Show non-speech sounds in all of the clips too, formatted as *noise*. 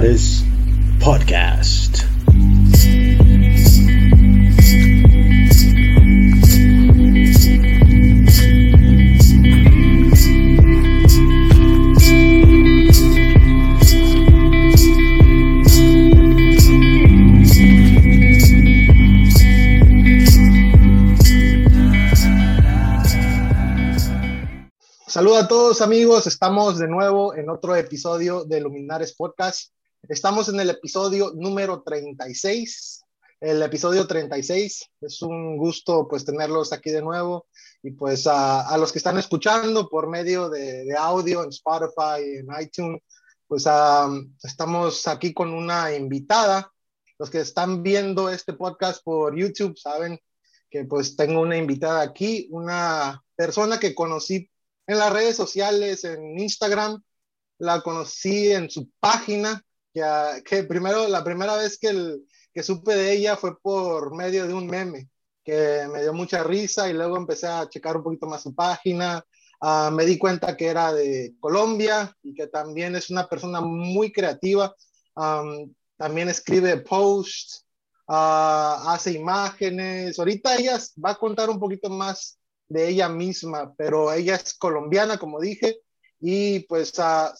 Luminares Podcast. A todos amigos, estamos de nuevo en otro episodio de Luminares Podcast. Estamos en el episodio número 36. El episodio 36 es un gusto pues tenerlos aquí de nuevo y pues a, los que están escuchando por medio de, audio en Spotify, en iTunes, pues estamos aquí con una invitada. Los que están viendo este podcast por YouTube saben que pues tengo una invitada aquí, una persona que conocí en las redes sociales, en Instagram, la conocí en su página, que, que primero, la primera vez que, que supe de ella fue por medio de un meme, que me dio mucha risa y luego empecé a checar un poquito más su página, ah, me di cuenta que era de Colombia y que también es una persona muy creativa, también escribe posts, ah, hace imágenes, ahorita ella va a contar un poquito más de ella misma, pero ella es colombiana, como dije, y pues uh,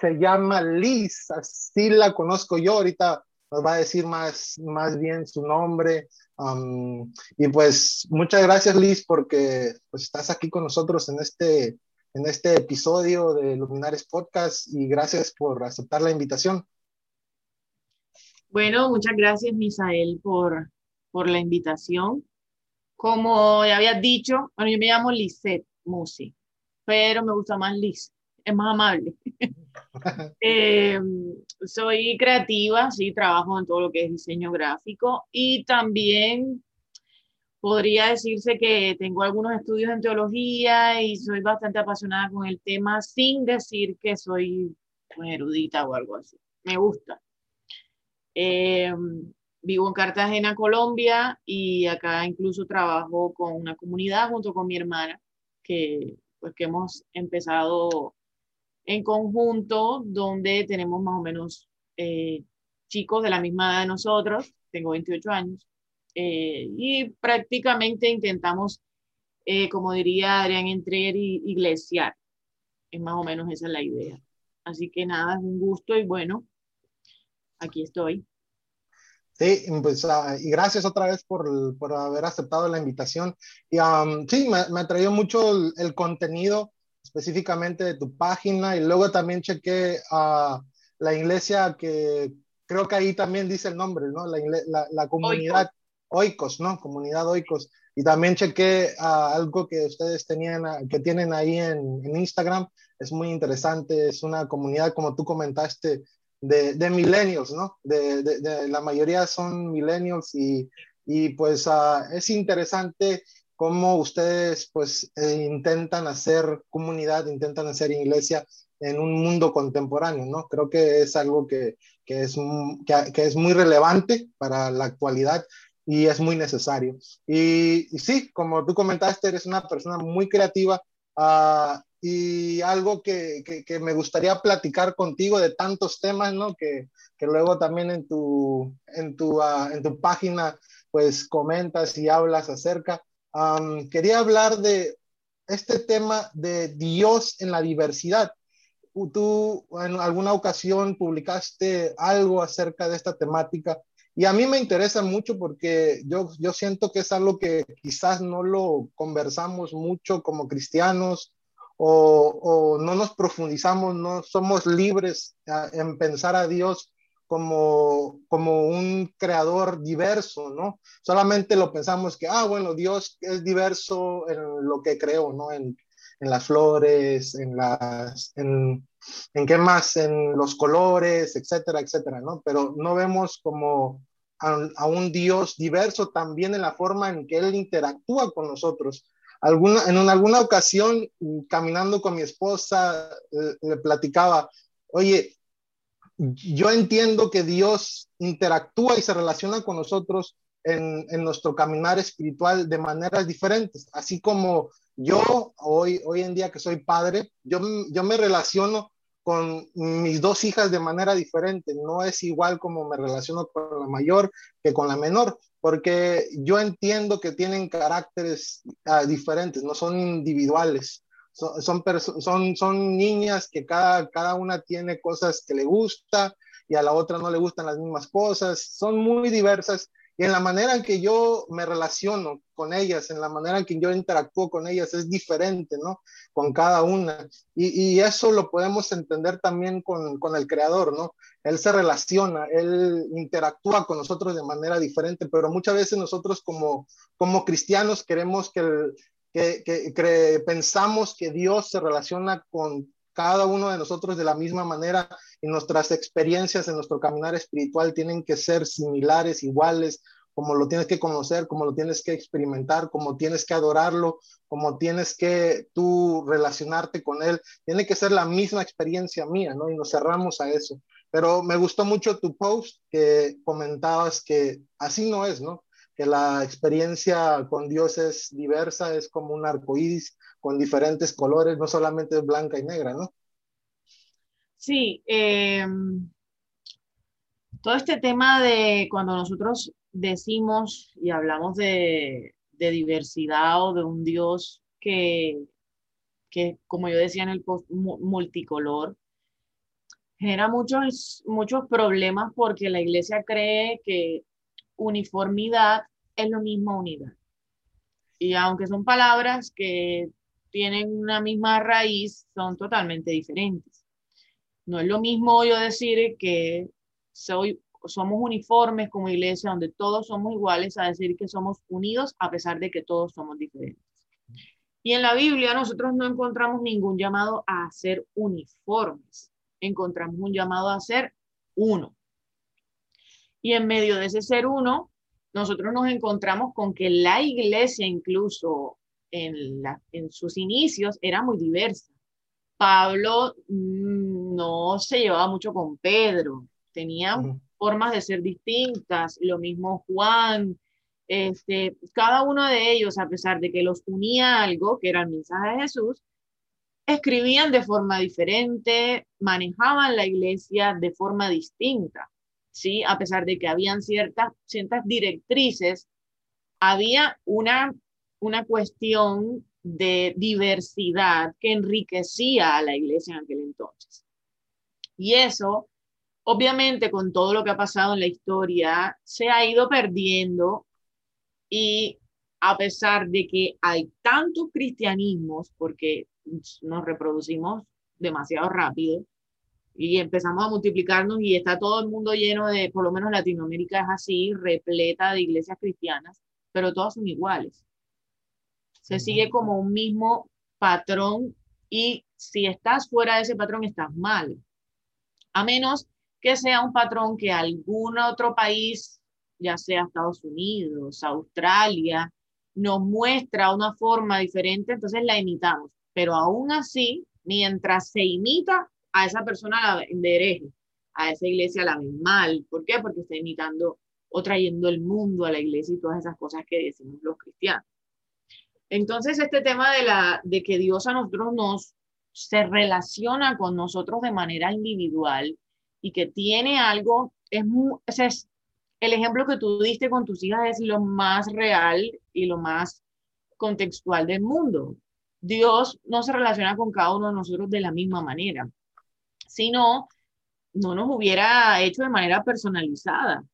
se llama Liz, así la conozco yo, ahorita nos va a decir más, más bien su nombre. Um, y pues muchas gracias Liz porque pues estás aquí con nosotros en este, en este episodio de Luminares Podcast y gracias por aceptar la invitación. Bueno, muchas gracias Misael por, por la invitación. Como ya habías dicho, bueno, yo me llamo Lisette Musi, pero me gusta más Liz, es más amable. *laughs* Eh, soy creativa, sí, trabajo en todo lo que es diseño gráfico y también podría decirse que tengo algunos estudios en teología y soy bastante apasionada con el tema sin decir que soy erudita o algo así. Me gusta. Eh, vivo en Cartagena, Colombia, y acá incluso trabajo con una comunidad junto con mi hermana, que pues que hemos empezado en conjunto, donde tenemos más o menos eh, chicos de la misma edad de nosotros, tengo 28 años, eh, y prácticamente intentamos, eh, como diría Adrián Entrer, iglesiar. Es más o menos esa es la idea. Así que nada, es un gusto y bueno, aquí estoy. Sí, pues, uh, y gracias otra vez por, por, haber aceptado la invitación. Y sí, me, me traído mucho el, contenido específicamente de tu página y luego también chequé a la iglesia que creo que ahí también dice el nombre, ¿no? La, la, la comunidad Oikos, ¿no? Comunidad Oikos. Y también chequé uh, algo que ustedes tenían, que tienen ahí en, en Instagram. Es muy interesante, es una comunidad, como tú comentaste, de, de millennials, ¿no? De, de, la mayoría son millennials y, y pues uh, es interesante cómo ustedes pues eh, intentan hacer comunidad, intentan hacer iglesia en un mundo contemporáneo, ¿no? Creo que es algo que, que es, que, que, es muy relevante para la actualidad y es muy necesario. Y, y sí, como tú comentaste, eres una persona muy creativa, uh, y algo que, que, me gustaría platicar contigo de tantos temas, ¿no? Que, luego también en tu, en, tu, uh, en tu página pues comentas y hablas acerca. Um, quería hablar de este tema de Dios en la diversidad. Tú en alguna ocasión publicaste algo acerca de esta temática y a mí me interesa mucho porque yo, yo siento que es algo que quizás no lo conversamos mucho como cristianos o, no nos profundizamos, no somos libres en pensar a Dios como, como un creador diverso, ¿no? Solamente lo pensamos que, ah, bueno, Dios es diverso en lo que creó, ¿no? En, en las flores, en las, en, en qué más, en los colores, etcétera, etcétera, ¿no? Pero no vemos como a, a, un Dios diverso también en la forma en que Él interactúa con nosotros. Alguna, en alguna ocasión, caminando con mi esposa, eh, le platicaba, oye, yo entiendo que Dios interactúa y se relaciona con nosotros en, nuestro caminar espiritual de maneras diferentes, así como yo hoy, hoy en día que soy padre, yo, yo me relaciono con mis dos hijas de manera diferente. No es igual como me relaciono con la mayor que con la menor, porque yo entiendo que tienen caracteres uh, diferentes, no son individuales. Son, son, son, niñas que cada, cada una tiene cosas que le gusta y a la otra no le gustan las mismas cosas. Son muy diversas y en la manera en que yo me relaciono con ellas, en la manera en que yo interactúo con ellas es diferente, ¿no? Con cada una. Y, y eso lo podemos entender también con, con, el creador, ¿no? Él se relaciona, él interactúa con nosotros de manera diferente, pero muchas veces nosotros como, como cristianos queremos que, el, que, pensamos que Dios se relaciona con cada uno de nosotros de la misma manera y nuestras experiencias en nuestro caminar espiritual tienen que ser similares, iguales, como lo tienes que conocer, como lo tienes que experimentar, como tienes que adorarlo, como tienes que tú relacionarte con él. Tiene que ser la misma experiencia mía, ¿no? Y nos cerramos a eso. Pero me gustó mucho tu post que comentabas que así no es, ¿no? Que la experiencia con Dios es diversa, es como un arco iris con diferentes colores, no solamente blanca y negra, ¿no? Sí, eh, todo este tema de cuando nosotros decimos y hablamos de, de diversidad o de un Dios que, que, como yo decía en el post, multicolor, genera muchos, muchos problemas porque la iglesia cree que uniformidad es lo mismo unidad. Y aunque son palabras que tienen una misma raíz, son totalmente diferentes. No es lo mismo yo decir que soy somos uniformes como iglesia, donde todos somos iguales, a decir que somos unidos a pesar de que todos somos diferentes. Y en la Biblia nosotros no encontramos ningún llamado a ser uniformes, encontramos un llamado a ser uno. Y en medio de ese ser uno, nosotros nos encontramos con que la iglesia incluso en, la, en sus inicios era muy diversa. Pablo mm, no se llevaba mucho con Pedro, tenía formas de ser distintas, lo mismo Juan, este, cada uno de ellos, a pesar de que los unía algo, que era el mensaje de Jesús, escribían de forma diferente, manejaban la iglesia de forma distinta, ¿sí? A pesar de que habían ciertas, ciertas directrices, había una, una cuestión de diversidad que enriquecía a la iglesia en aquel entonces. Y eso Obviamente, con todo lo que ha pasado en la historia, se ha ido perdiendo y a pesar de que hay tantos cristianismos, porque nos reproducimos demasiado rápido y empezamos a multiplicarnos y está todo el mundo lleno de, por lo menos Latinoamérica es así, repleta de iglesias cristianas, pero todas son iguales. Se sigue como un mismo patrón y si estás fuera de ese patrón estás mal. A menos que sea un patrón que algún otro país, ya sea Estados Unidos, Australia, nos muestra una forma diferente, entonces la imitamos. Pero aún así, mientras se imita, a esa persona la ven de hereje, a esa iglesia la ven mal. ¿Por qué? Porque está imitando o trayendo el mundo a la iglesia y todas esas cosas que decimos los cristianos. Entonces, este tema de, la, de que Dios a nosotros nos se relaciona con nosotros de manera individual y que tiene algo, es, es el ejemplo que tú diste con tus hijas es lo más real y lo más contextual del mundo. Dios no se relaciona con cada uno de nosotros de la misma manera, sino no nos hubiera hecho de manera personalizada.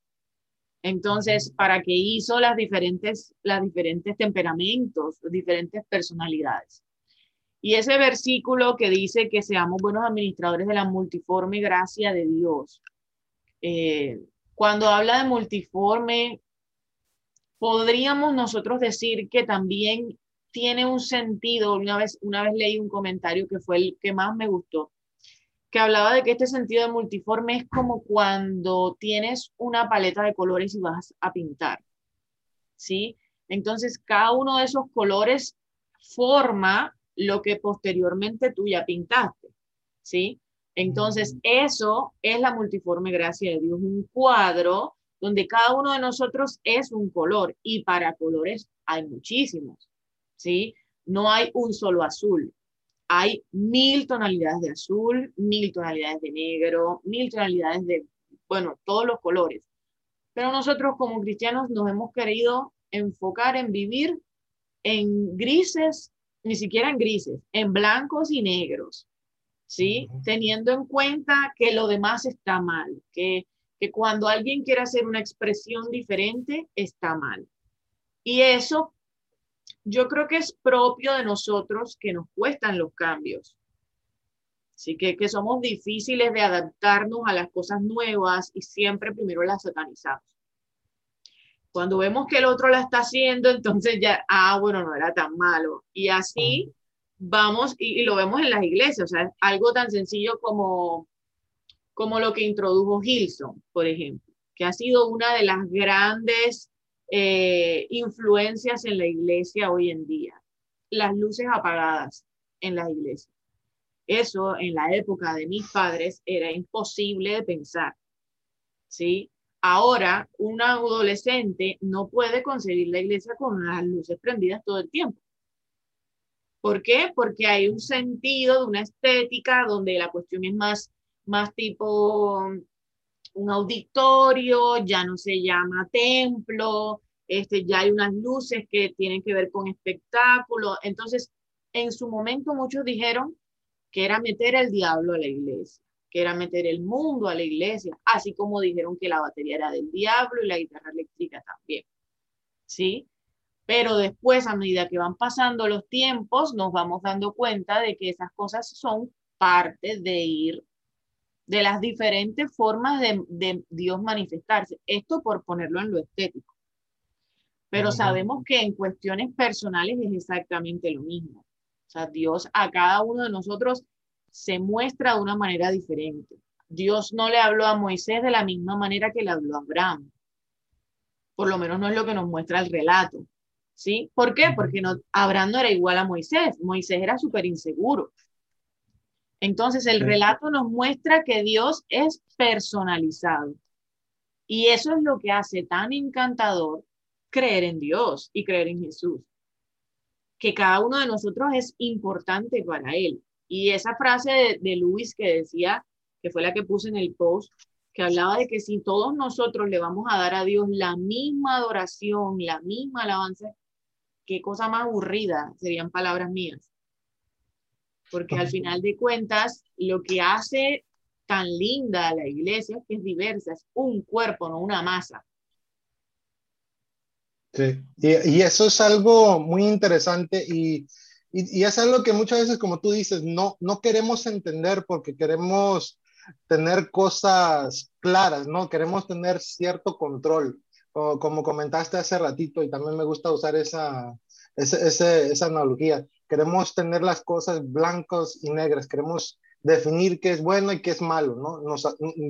Entonces, ¿para qué hizo las diferentes, las diferentes temperamentos, diferentes personalidades? Y ese versículo que dice que seamos buenos administradores de la multiforme gracia de Dios. Eh, cuando habla de multiforme, podríamos nosotros decir que también tiene un sentido. Una vez, una vez leí un comentario que fue el que más me gustó, que hablaba de que este sentido de multiforme es como cuando tienes una paleta de colores y vas a pintar. ¿Sí? Entonces, cada uno de esos colores forma lo que posteriormente tú ya pintaste, ¿sí? Entonces, eso es la multiforme gracia de Dios, un cuadro donde cada uno de nosotros es un color y para colores hay muchísimos, ¿sí? No hay un solo azul, hay mil tonalidades de azul, mil tonalidades de negro, mil tonalidades de, bueno, todos los colores. Pero nosotros como cristianos nos hemos querido enfocar en vivir en grises, ni siquiera en grises, en blancos y negros, ¿sí? Teniendo en cuenta que lo demás está mal, que, que cuando alguien quiere hacer una expresión diferente, está mal. Y eso yo creo que es propio de nosotros que nos cuestan los cambios. Así que, que somos difíciles de adaptarnos a las cosas nuevas y siempre primero las satanizamos. Cuando vemos que el otro la está haciendo, entonces ya, ah, bueno, no era tan malo. Y así vamos, y, y lo vemos en las iglesias, o sea, algo tan sencillo como, como lo que introdujo Gilson, por ejemplo, que ha sido una de las grandes eh, influencias en la iglesia hoy en día. Las luces apagadas en la iglesia. Eso en la época de mis padres era imposible de pensar. ¿Sí? Ahora, un adolescente no puede concebir la iglesia con las luces prendidas todo el tiempo. ¿Por qué? Porque hay un sentido de una estética donde la cuestión es más, más tipo un auditorio, ya no se llama templo, este, ya hay unas luces que tienen que ver con espectáculo. Entonces, en su momento muchos dijeron que era meter el diablo a la iglesia, que era meter el mundo a la iglesia, así como dijeron que la batería era del diablo y la guitarra eléctrica también. ¿Sí? Pero después, a medida que van pasando los tiempos, nos vamos dando cuenta de que esas cosas son parte de ir de las diferentes formas de, Dios manifestarse. Esto por ponerlo en lo estético. Pero sabemos que en cuestiones personales es exactamente lo mismo. O sea, Dios a cada uno de nosotros se muestra de una manera diferente. Dios no le habló a Moisés de la misma manera que le habló a Abraham. Por lo menos no es lo que nos muestra el relato. ¿Sí? ¿Por qué? Porque no, Abraham no era igual a Moisés. Moisés era súper inseguro. Entonces el relato nos muestra que Dios es personalizado. Y eso es lo que hace tan encantador creer en Dios y creer en Jesús. Que cada uno de nosotros es importante para Él. Y esa frase de, Luis que decía, que fue la que puse en el post, que hablaba de que si todos nosotros le vamos a dar a Dios la misma adoración, la misma alabanza, qué cosa más aburrida, serían palabras mías porque al final de cuentas lo que hace tan linda a la iglesia es que es diversa, es un cuerpo, no una masa. Sí, y, eso es algo muy interesante y, y, y, es algo que muchas veces, como tú dices, no, no queremos entender porque queremos tener cosas claras, ¿no? Queremos tener cierto control, o, como comentaste hace ratito, y también me gusta usar esa, esa, esa analogía queremos tener las cosas blancas y negras, queremos definir qué es bueno y qué es malo, ¿no?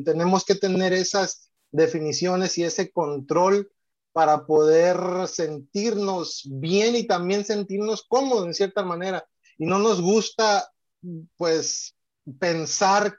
Tenemos que tener esas definiciones y ese control para poder sentirnos bien y también sentirnos cómodos en cierta manera. Y no nos gusta, pues, pensar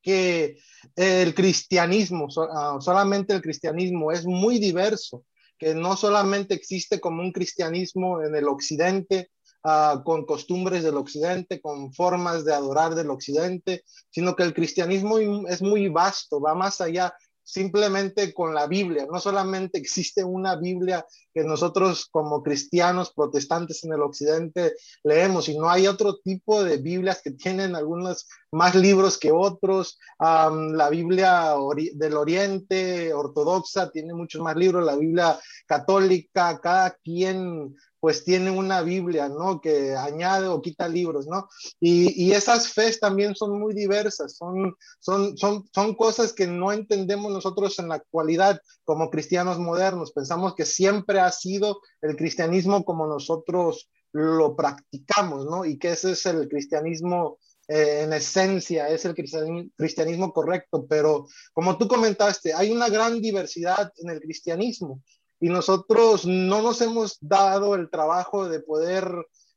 que el cristianismo, ah, solamente el cristianismo es muy diverso, que no solamente existe como un cristianismo en el occidente, Ah, con costumbres del occidente, con formas de adorar del occidente, sino que el cristianismo es muy vasto, va más allá simplemente con la Biblia. No solamente existe una Biblia que nosotros como cristianos protestantes en el occidente leemos, sino hay otro tipo de Biblias que tienen algunos más libros que otros. la Biblia del Oriente ortodoxa tiene muchos más libros, la Biblia católica, cada quien pues tiene una Biblia, ¿no? Que añade o quita libros, ¿no? Y, esas fes también son muy diversas, son, son, son, son cosas que no entendemos nosotros en la actualidad como cristianos modernos. Pensamos que siempre ha sido el cristianismo como nosotros lo practicamos, ¿no? Y que ese es el cristianismo eh, en esencia, es el cristianismo correcto, pero como tú comentaste, hay una gran diversidad en el cristianismo y nosotros no nos hemos dado el trabajo de poder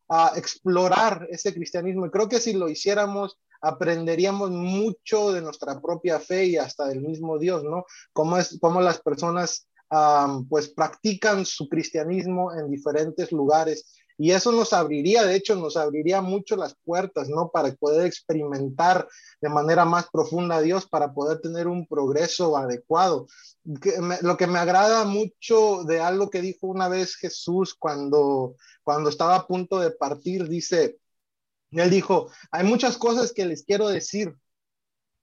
ah, explorar ese cristianismo. Y creo que si lo hiciéramos, aprenderíamos mucho de nuestra propia fe y hasta del mismo Dios, ¿no? Cómo, es, cómo las personas pues practican su cristianismo en diferentes lugares Y eso nos abriría, de hecho, nos abriría mucho las puertas, ¿no? Para poder experimentar de manera más profunda a Dios, para poder tener un progreso adecuado. lo que me agrada mucho de algo que dijo una vez Jesús cuando, cuando estaba a punto de partir, dice, él dijo, hay muchas cosas que les quiero decir,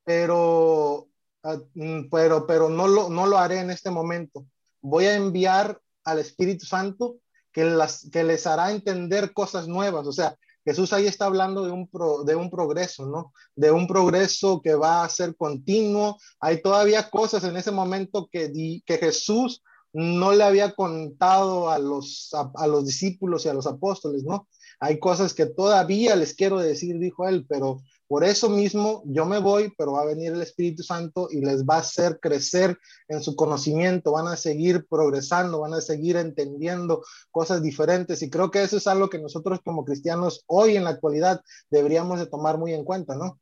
pero, ah, mm, pero, pero no, lo, no lo haré en este momento. Voy a enviar al Espíritu Santo que, les hará entender cosas nuevas. O sea, Jesús ahí está hablando de un, de un progreso, ¿no? De un progreso que va a ser continuo. Hay todavía cosas en ese momento que, que Jesús no le había contado a los, a los discípulos y a los apóstoles, ¿no? Hay cosas que todavía les quiero decir, dijo él, pero por eso mismo yo me voy, pero va a venir el Espíritu Santo y les va a hacer crecer en su conocimiento, van a seguir progresando, van a seguir entendiendo cosas diferentes y creo que eso es algo que nosotros como cristianos hoy en la actualidad deberíamos de tomar muy en cuenta, ¿no?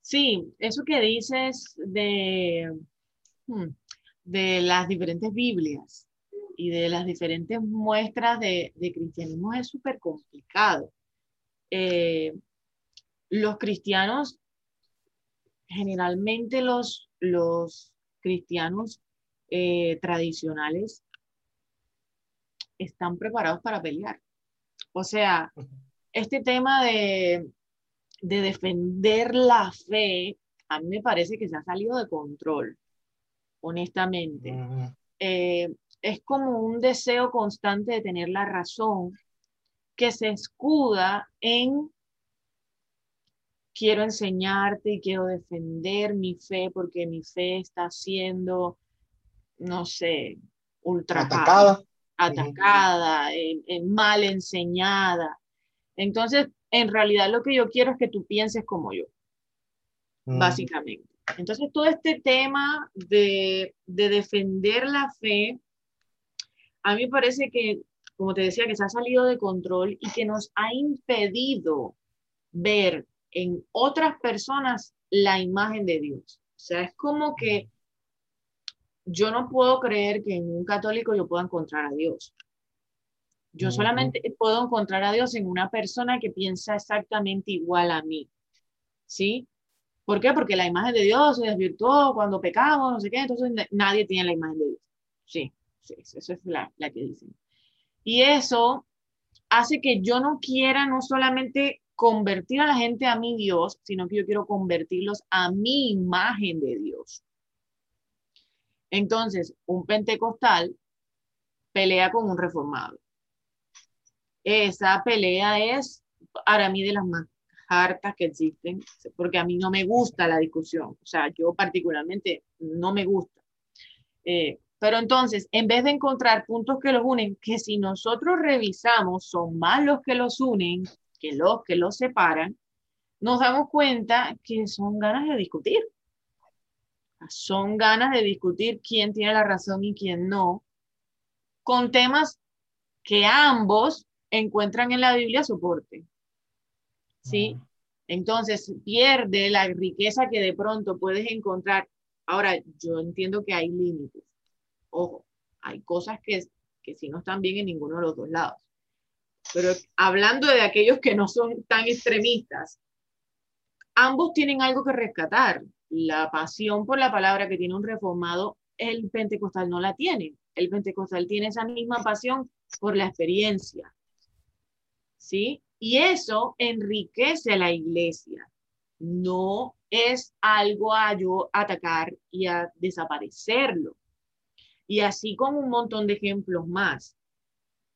Sí, eso que dices de, hmm, de las diferentes Biblias, y de las diferentes muestras de, cristianismo es súper complicado. Eh, los cristianos, generalmente los, los cristianos eh, tradicionales están preparados para pelear. O sea, este tema de, defender la fe, a mí me parece que se ha salido de control, honestamente es como un deseo constante de tener la razón que se escuda en quiero enseñarte y quiero defender mi fe porque mi fe está siendo, no sé, ultra atacada, atacada mal enseñada. Entonces, en realidad lo que yo quiero es que tú pienses como yo, mm. básicamente. Entonces, todo este tema de, de defender la fe a mí me parece que, como te decía, que se ha salido de control y que nos ha impedido ver en otras personas la imagen de Dios. O sea, es como que yo no puedo creer que en un católico yo pueda encontrar a Dios. Yo solamente puedo encontrar a Dios en una persona que piensa exactamente igual a mí. ¿Sí? ¿Por qué? Porque la imagen de Dios se desvirtuó cuando pecamos, no sé qué, entonces nadie tiene la imagen de Dios. Sí, eso es la, la que dicen. Y eso hace que yo no quiera no solamente convertir a la gente a mi Dios, sino que yo quiero convertirlos a mi imagen de Dios. Entonces, un pentecostal pelea con un reformado. Esa pelea es para mí de las más hartas que existen, porque a mí no me gusta la discusión. O sea, yo particularmente no me gusta. Eh, pero entonces, en vez de encontrar puntos que los unen, que si nosotros revisamos son más los que los unen que los que los separan, nos damos cuenta que son ganas de discutir. Son ganas de discutir quién tiene la razón y quién no, con temas que ambos encuentran en la Biblia soporte. ¿Sí? Entonces pierde la riqueza que de pronto puedes encontrar. Ahora, yo entiendo que hay límites Ojo, hay cosas que, que sí no están bien en ninguno de los dos lados. Pero hablando de aquellos que no son tan extremistas, ambos tienen algo que rescatar. La pasión por la palabra que tiene un reformado, el pentecostal no la tiene. El pentecostal tiene esa misma pasión por la experiencia. ¿Sí? Y eso enriquece a la iglesia. No es algo a yo atacar y a desaparecerlo y así con un montón de ejemplos más.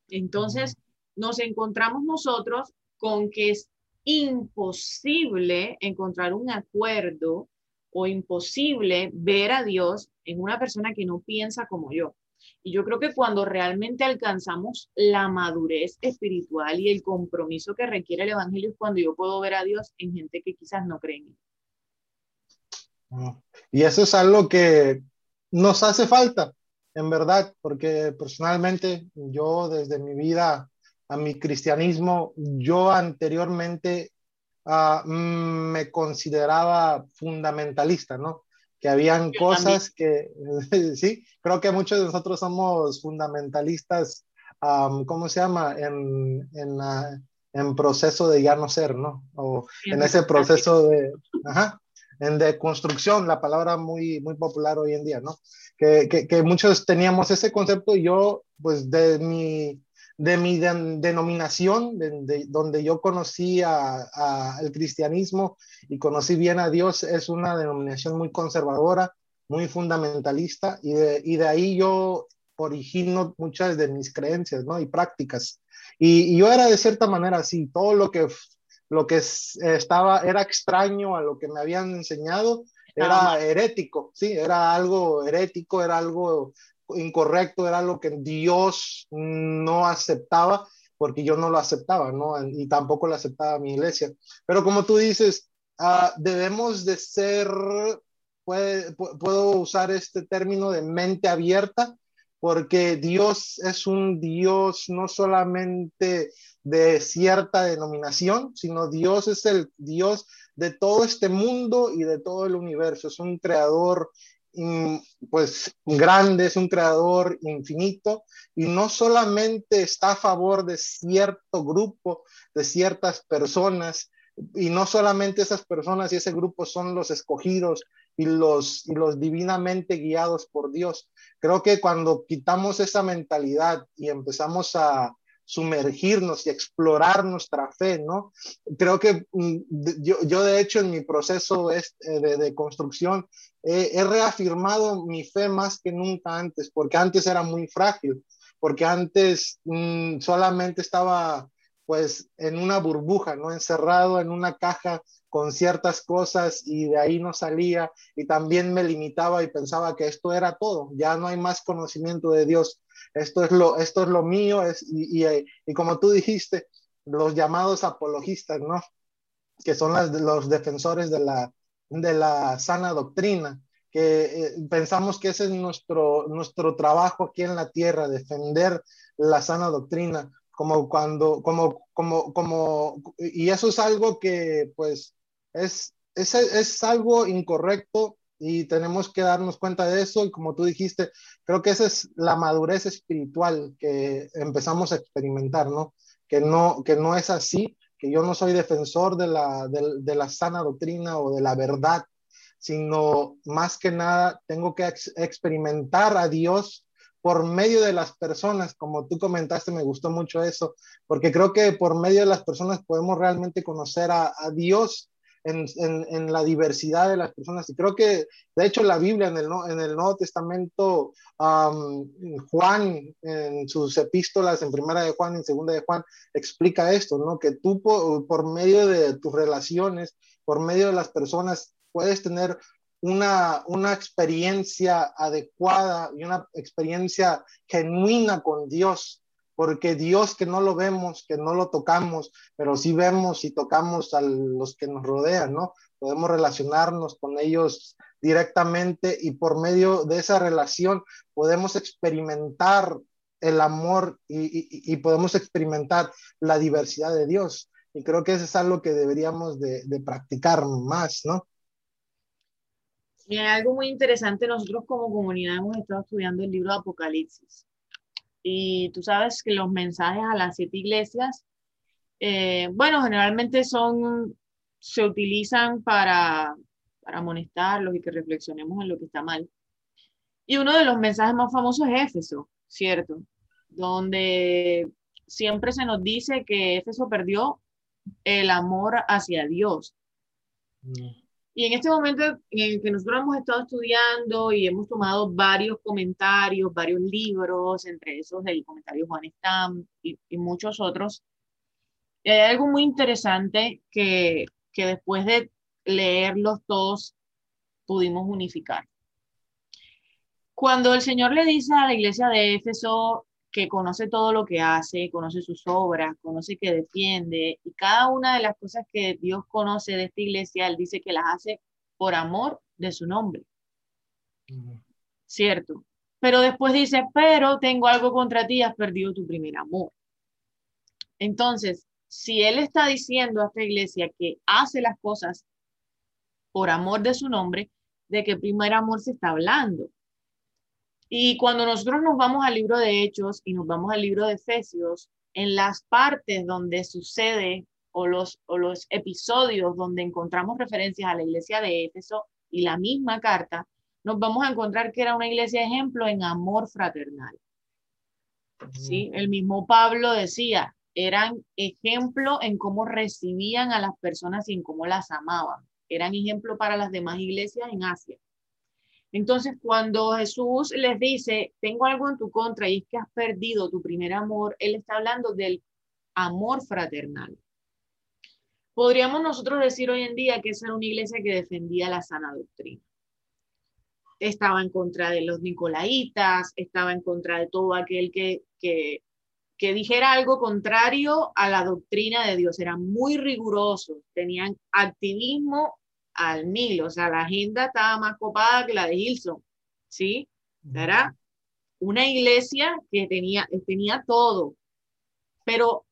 Entonces, nos encontramos nosotros con que es imposible encontrar un acuerdo o imposible ver a Dios en una persona que no piensa como yo. Y yo creo que cuando realmente alcanzamos la madurez espiritual y el compromiso que requiere el Evangelio es cuando yo puedo ver a Dios en gente que quizás no cree en él. Y eso es algo que nos hace falta en verdad, porque personalmente yo desde mi vida a mi cristianismo, yo anteriormente uh, me consideraba fundamentalista, ¿no? Que habían cosas que, *laughs* sí, creo que muchos de nosotros somos fundamentalistas ¿cómo se llama? En, en, en, proceso de ya no ser, ¿no? O en ese proceso de, ajá, en deconstrucción, la palabra muy, muy popular hoy en día, ¿no? Que, que, que muchos teníamos ese concepto y yo, pues de mi, de mi denominación, de, donde yo conocí al cristianismo y conocí bien a Dios, es una denominación muy conservadora, muy fundamentalista, y de, y de ahí yo origino muchas de mis creencias ¿no? y prácticas. Y, yo era de cierta manera así, todo lo que, lo que estaba era extraño a lo que me habían enseñado, era herético, sí, era algo herético, era algo incorrecto, era lo que Dios no aceptaba, porque yo no lo aceptaba, ¿no? Y tampoco lo aceptaba mi iglesia. Pero como tú dices, ah, debemos de ser, puedo usar este término de mente abierta, porque Dios es un Dios no solamente de cierta denominación, sino Dios es el Dios de todo este mundo y de todo el universo. Es un creador pues grande, es un creador infinito y no solamente está a favor de cierto grupo, de ciertas personas, y no solamente esas personas y ese grupo son los escogidos y los, los divinamente guiados por Dios. Creo que cuando quitamos esa mentalidad y empezamos a, sumergirnos y explorar nuestra fe, ¿no? Creo que mm, yo, yo de hecho en mi proceso eh, de, de construcción he reafirmado mi fe más que nunca antes, porque antes era muy frágil, porque antes mm, solamente estaba pues en una burbuja, ¿no? Encerrado en una caja con ciertas cosas y de ahí no salía y también me limitaba y pensaba que esto era todo, ya no hay más conocimiento de Dios esto es lo, esto es lo mío, y como tú dijiste, los llamados apologistas, ¿no? Que son las, los defensores de la, de la sana doctrina, que eh, pensamos que ese es nuestro, nuestro trabajo aquí en la tierra, defender la sana doctrina, como cuando, como, como, como, y eso es algo que pues es, es, es algo incorrecto y tenemos que darnos cuenta de eso y como tú dijiste, creo que esa es la madurez espiritual que empezamos a experimentar, ¿no? Que no, que no es así, que yo no soy defensor de la, de, la sana doctrina o de la verdad, sino más que nada tengo que experimentar a Dios por medio de las personas, como tú comentaste, me gustó mucho eso, porque creo que por medio de las personas podemos realmente conocer a, a Dios en, en, la diversidad de las personas. Y creo que, de hecho, la Biblia en el, en el Nuevo Testamento, Juan, en sus epístolas, en primera de Juan, en segunda de Juan, explica esto, ¿no? Que tú por, por medio de tus relaciones, por medio de las personas, puedes tener una, una, experiencia adecuada y una experiencia genuina con Dios porque Dios que no lo vemos, que no lo tocamos, pero sí vemos y tocamos a los que nos rodean, ¿no? Podemos relacionarnos con ellos directamente y por medio de esa relación podemos experimentar el amor y, podemos experimentar la diversidad de Dios. Y creo que eso es algo que deberíamos de, de practicar más, ¿no? Y algo muy interesante, nosotros como comunidad hemos estado estudiando el libro de Apocalipsis y tú sabes que los mensajes a las siete iglesias, eh, bueno, generalmente son, se utilizan para, para amonestarlos y que reflexionemos en lo que está mal. Y uno de los mensajes más famosos es Éfeso, ¿cierto? Donde siempre se nos dice que Éfeso perdió el amor hacia Dios. Mm. Y en este momento en el que nosotros hemos estado estudiando y hemos tomado varios comentarios, varios libros, entre esos el comentario Juan Stam y, muchos otros, hay algo muy interesante que, que después de leerlos todos pudimos unificar. Cuando el Señor le dice a la iglesia de Éfeso, que conoce todo lo que hace, conoce sus obras, conoce que defiende y cada una de las cosas que Dios conoce de esta iglesia, Él dice que las hace por amor de su nombre. ¿Cierto? Pero después dice, pero tengo algo contra ti, has perdido tu primer amor. Entonces, si Él está diciendo a esta iglesia que hace las cosas por amor de su nombre, ¿de qué primer amor se está hablando? Y cuando nosotros nos vamos al libro de Hechos y nos vamos al libro de Efesios, en las partes donde sucede o los, o los episodios donde encontramos referencias a la iglesia de Éfeso y la misma carta, nos vamos a encontrar que era una iglesia ejemplo en amor fraternal. ¿Sí? El mismo Pablo decía, eran ejemplo en cómo recibían a las personas y en cómo las amaban. Eran ejemplo para las demás iglesias en Asia. Entonces, cuando Jesús les dice, tengo algo en tu contra y es que has perdido tu primer amor, Él está hablando del amor fraternal. Podríamos nosotros decir hoy en día que esa era una iglesia que defendía la sana doctrina. Estaba en contra de los nicolaitas, estaba en contra de todo aquel que, que, dijera algo contrario a la doctrina de Dios. Eran muy rigurosos, tenían activismo al mil, o sea, la agenda estaba más copada que la de Hilson, ¿sí? Era una iglesia que tenía, tenía todo, pero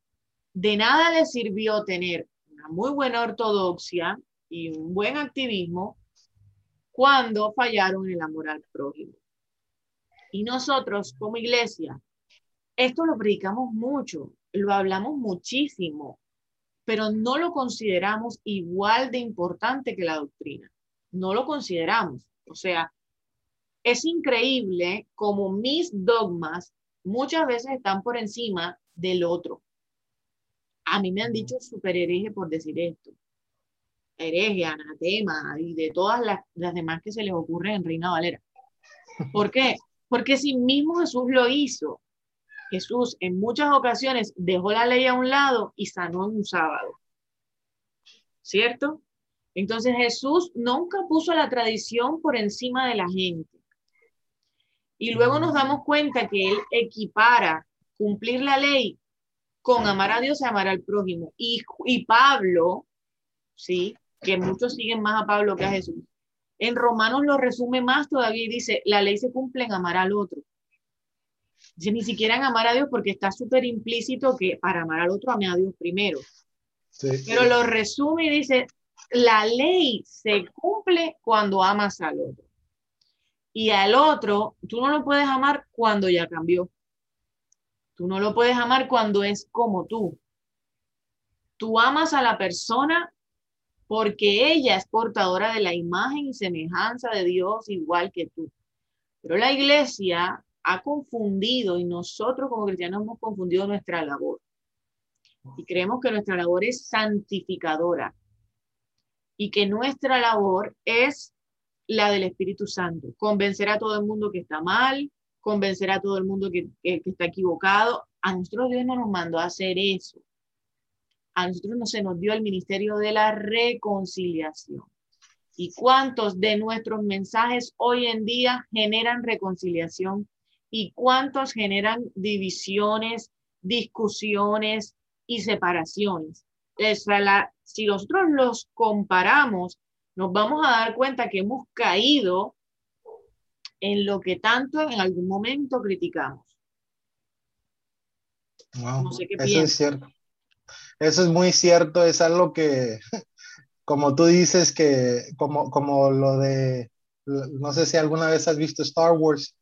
de nada le sirvió tener una muy buena ortodoxia y un buen activismo cuando fallaron en el amor al prójimo. Y nosotros como iglesia, esto lo predicamos mucho, lo hablamos muchísimo, pero no lo consideramos igual de importante que la doctrina. No lo consideramos. O sea, es increíble como mis dogmas muchas veces están por encima del otro. A mí me han dicho super hereje por decir esto. Hereje, anatema y de todas las, las demás que se les ocurre en Reina Valera. ¿Por qué? Porque si mismo Jesús lo hizo, Jesús en muchas ocasiones dejó la ley a un lado y sanó en un sábado. ¿Cierto? Entonces Jesús nunca puso la tradición por encima de la gente. Y luego nos damos cuenta que Él equipara cumplir la ley con amar a Dios y amar al prójimo. Y, y Pablo, sí, que muchos siguen más a Pablo que a Jesús, en Romanos lo resume más todavía y dice, la ley se cumple en amar al otro ni siquiera en amar a Dios porque está súper implícito que para amar al otro ame a Dios primero. Pero lo resume y dice, la ley se cumple cuando amas al otro. Y al otro, tú no lo puedes amar cuando ya cambió. Tú no lo puedes amar cuando es como tú. Tú amas a la persona porque ella es portadora de la imagen y semejanza de Dios igual que tú. Pero la iglesia ha confundido y nosotros como cristianos hemos confundido nuestra labor. Y creemos que nuestra labor es santificadora y que nuestra labor es la del Espíritu Santo, convencer a todo el mundo que está mal, convencer a todo el mundo que, que, está equivocado. A nosotros Dios no nos mandó a hacer eso. A nosotros no se nos dio el ministerio de la reconciliación. ¿Y cuántos de nuestros mensajes hoy en día generan reconciliación y cuántos generan divisiones, discusiones y separaciones. si nosotros los comparamos, nos vamos a dar cuenta que hemos caído en lo que tanto en algún momento criticamos. eso es cierto. Eso es muy cierto, es algo que, *laughs* como tú dices, que como, como lo de, no sé si alguna vez has visto Star Wars,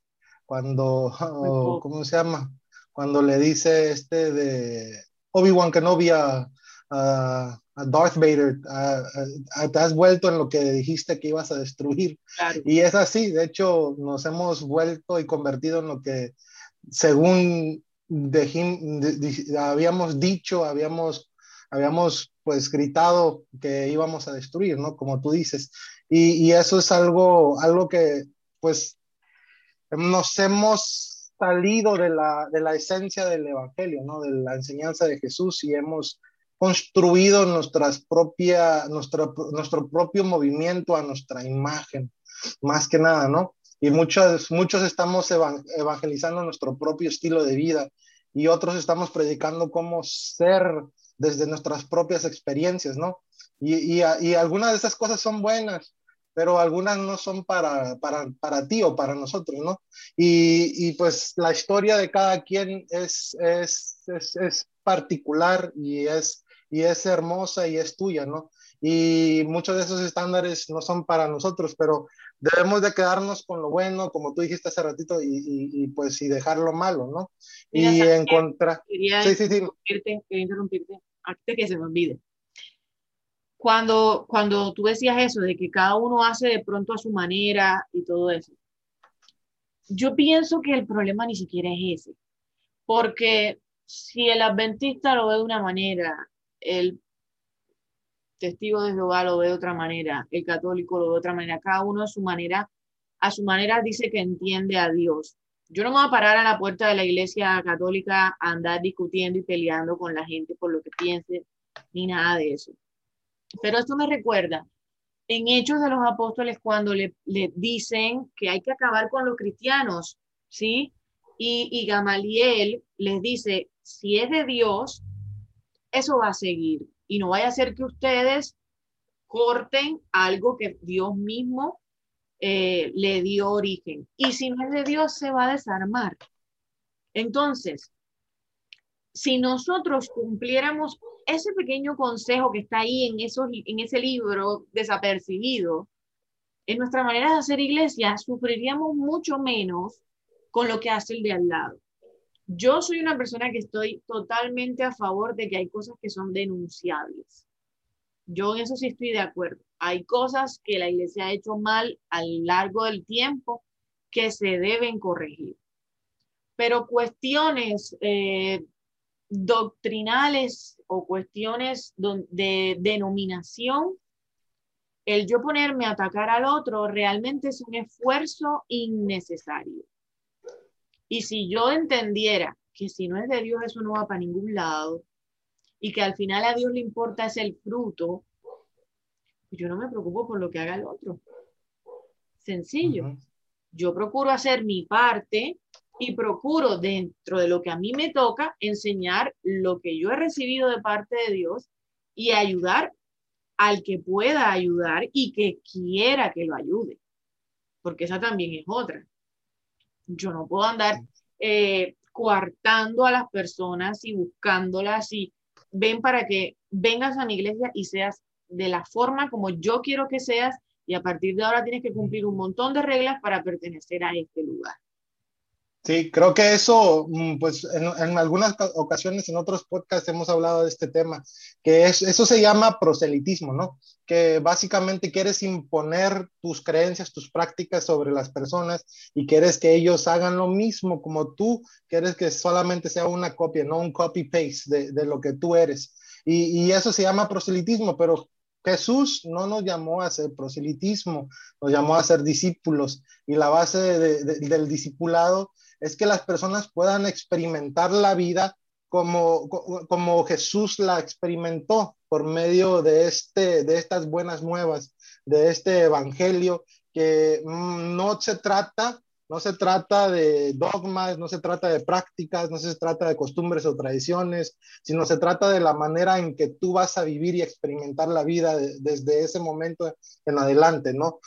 cuando, *laughs* ¿cómo se llama? Cuando le dice este de Obi-Wan Kenobi a, a, Darth Vader, te has vuelto en lo que dijiste que ibas a destruir. Y es así, de hecho, nos hemos vuelto y convertido en lo que, según habíamos dicho, habíamos, habíamos pues gritado que íbamos a destruir, ¿no? Como tú dices. Y, y eso es algo, algo que, pues, nos hemos salido de la, de la esencia del Evangelio, ¿no? de la enseñanza de Jesús y hemos construido nuestras propia, nuestro, nuestro propio movimiento a nuestra imagen, más que nada, ¿no? Y muchos, muchos estamos evangelizando nuestro propio estilo de vida y otros estamos predicando cómo ser desde nuestras propias experiencias, ¿no? Y, y, y algunas de esas cosas son buenas, pero algunas no son para, para, para ti o para nosotros, ¿no? Y, y, pues la historia de cada quien es, es, es, es particular y es, y es hermosa y es tuya, ¿no? y muchos de esos estándares no son para nosotros, pero debemos de quedarnos con lo bueno, como tú dijiste hace ratito, y, y, pues y dejar lo malo, ¿no? y en contra... sí, sí, sí. Interrumpirte, quería interrumpirte, antes que se me olvide. Cuando, cuando tú decías eso, de que cada uno hace de pronto a su manera y todo eso, yo pienso que el problema ni siquiera es ese, porque si el adventista lo ve de una manera, el testigo de Jehová lo ve de otra manera, el católico lo ve de otra manera, cada uno a su manera, a su manera dice que entiende a Dios. Yo no me voy a parar a la puerta de la iglesia católica a andar discutiendo y peleando con la gente por lo que piense, ni nada de eso. Pero esto me recuerda en Hechos de los Apóstoles cuando le, le dicen que hay que acabar con los cristianos, ¿sí? Y, y Gamaliel les dice, si es de Dios, eso va a seguir y no vaya a ser que ustedes corten algo que Dios mismo eh, le dio origen. Y si no es de Dios, se va a desarmar. Entonces, si nosotros cumpliéramos ese pequeño consejo que está ahí en, esos, en ese libro desapercibido, en nuestra manera de hacer iglesia, sufriríamos mucho menos con lo que hace el de al lado. Yo soy una persona que estoy totalmente a favor de que hay cosas que son denunciables. Yo en eso sí estoy de acuerdo. Hay cosas que la iglesia ha hecho mal a lo largo del tiempo que se deben corregir. Pero cuestiones eh, doctrinales o cuestiones de denominación, el yo ponerme a atacar al otro realmente es un esfuerzo innecesario. Y si yo entendiera que si no es de Dios eso no va para ningún lado y que al final a Dios le importa es el fruto, pues yo no me preocupo por lo que haga el otro. Sencillo. Yo procuro hacer mi parte y procuro dentro de lo que a mí me toca enseñar lo que yo he recibido de parte de Dios y ayudar al que pueda ayudar y que quiera que lo ayude. Porque esa también es otra. Yo no puedo andar eh, coartando a las personas y buscándolas y ven para que vengas a mi iglesia y seas de la forma como yo quiero que seas y a partir de ahora tienes que cumplir un montón de reglas para pertenecer a este lugar. Sí, creo que eso, mm, pues en, algunas ocasiones en otros podcasts hemos hablado de este tema, que es, eso se llama proselitismo, ¿no? Que básicamente quieres imponer tus creencias, tus prácticas sobre las personas y quieres que ellos hagan lo mismo como tú, quieres que solamente sea una copia, no un copy-paste de, de, lo que tú eres. Y, y eso se llama proselitismo, pero Jesús no nos llamó a hacer proselitismo, nos llamó a ser discípulos y la base del discipulado es que las personas puedan experimentar la vida como, como Jesús la experimentó por medio de, este, de estas buenas nuevas, de este evangelio, que mm, no se trata no se trata de dogmas, no se trata de prácticas, no se trata de costumbres o tradiciones, sino se trata de la manera en que tú vas a vivir y experimentar la vida desde ese momento en adelante, ¿no?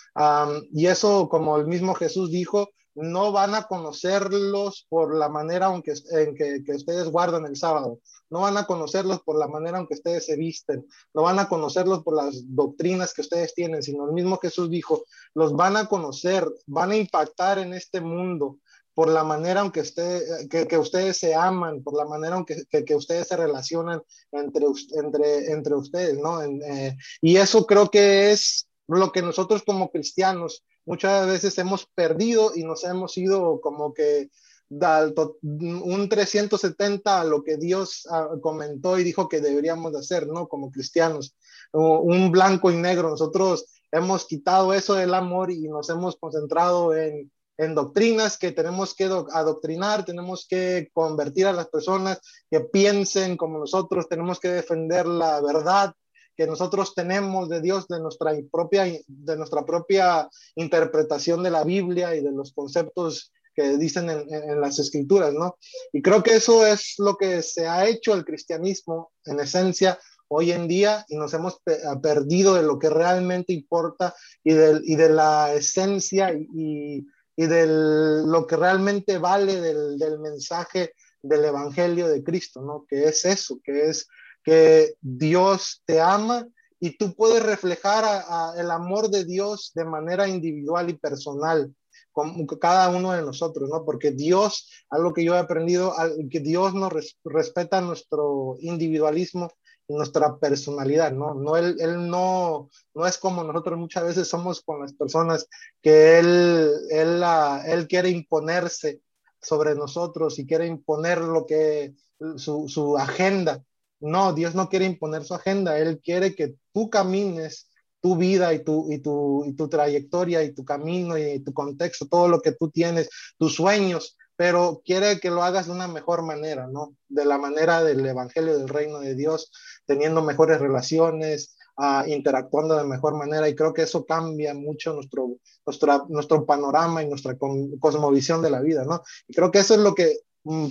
y eso, como el mismo Jesús dijo, no van a conocerlos por la manera en, que, en que, ustedes guardan el sábado, no van a conocerlos por la manera en que ustedes se visten, no van a conocerlos por las doctrinas que ustedes tienen, sino el mismo Jesús dijo, los van a conocer, van a impactar en este mundo por la manera en que, usted, que, que ustedes se aman, por la manera en que, que ustedes se relacionan entre, entre, entre ustedes, ¿no? Eh, y eso creo que es lo que nosotros como cristianos muchas veces hemos perdido y nos hemos ido como que un 370 a lo que Dios ah, comentó y dijo que deberíamos de hacer, ¿no? Como cristianos, un blanco y negro. Nosotros hemos quitado eso del amor y nos hemos concentrado en, en doctrinas que tenemos que adoctrinar, tenemos que convertir a las personas que piensen como nosotros, tenemos que defender la verdad, que nosotros tenemos de Dios, de nuestra propia, de nuestra propia interpretación de la Biblia y de los conceptos que dicen en, las escrituras, ¿no? Y creo que eso es lo que se ha hecho el cristianismo en esencia hoy en día y nos hemos perdido de lo que realmente importa y de, y de la esencia y, y de lo que realmente vale del, del mensaje del Evangelio de Cristo, ¿no? Que es eso, que es que Dios te ama y tú puedes reflejar el amor de Dios de manera individual y personal con cada uno de nosotros, ¿no? Porque Dios, algo que yo he aprendido, que Dios nos respeta nuestro individualismo y nuestra personalidad, ¿no? no él, él, no, no es como nosotros muchas veces somos con las personas que Él, él, él quiere imponerse sobre nosotros y quiere imponer lo que, su, su agenda. No, Dios no quiere imponer su agenda, Él quiere que tú camines tu vida y tu, y tu, y tu trayectoria y tu camino y tu contexto, todo lo que tú tienes, tus sueños, pero quiere que lo hagas de una mejor manera, ¿no? De la manera del Evangelio del Reino de Dios, teniendo mejores relaciones, uh, interactuando de mejor manera y creo que eso cambia mucho nuestro, nuestro, nuestro panorama y nuestra cosmovisión de la vida, ¿no? Y creo que eso es lo que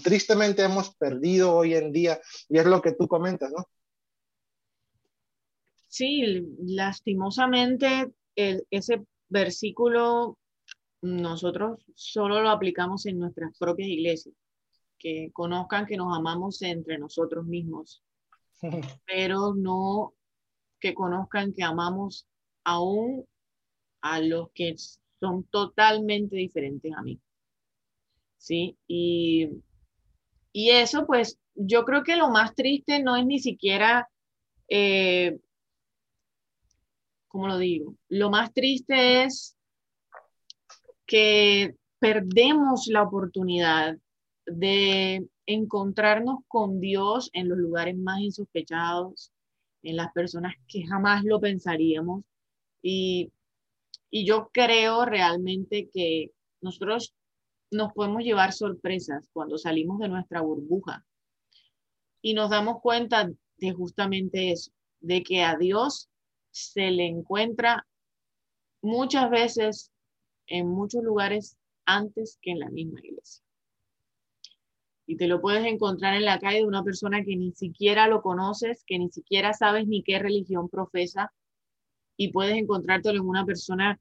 tristemente hemos perdido hoy en día y es lo que tú comentas, ¿no? Sí, lastimosamente ese versículo nosotros solo lo aplicamos en nuestras propias iglesias, que conozcan que nos amamos entre nosotros mismos, *laughs* pero no que conozcan que amamos aún a los que son totalmente diferentes a mí. ¿Sí? Y, y eso, pues, yo creo que lo más triste no es ni siquiera eh, ¿cómo lo digo? Lo más triste es que perdemos la oportunidad de encontrarnos con Dios en los lugares más insospechados, en las personas que jamás lo pensaríamos. Y, y yo creo realmente que nosotros nos podemos llevar sorpresas cuando salimos de nuestra burbuja y nos damos cuenta de justamente eso, de que a Dios se le encuentra muchas veces en muchos lugares antes que en la misma iglesia. Y te lo puedes encontrar en la calle de una persona que ni siquiera lo conoces, que ni siquiera sabes ni qué religión profesa, y puedes encontrártelo en una persona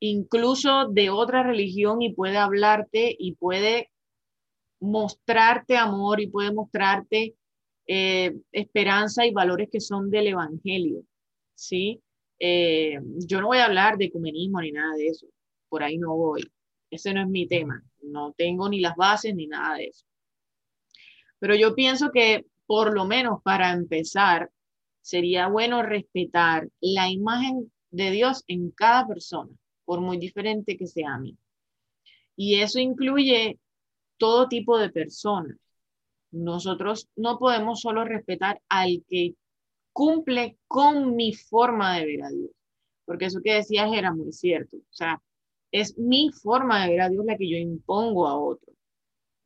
incluso de otra religión y puede hablarte y puede mostrarte amor y puede mostrarte eh, esperanza y valores que son del Evangelio, ¿sí? Eh, yo no voy a hablar de ecumenismo ni nada de eso, por ahí no voy, ese no es mi tema, no tengo ni las bases ni nada de eso. Pero yo pienso que por lo menos para empezar, sería bueno respetar la imagen de Dios en cada persona, por muy diferente que sea a mí. Y eso incluye todo tipo de personas. Nosotros no podemos solo respetar al que cumple con mi forma de ver a Dios, porque eso que decías era muy cierto. O sea, es mi forma de ver a Dios la que yo impongo a otro.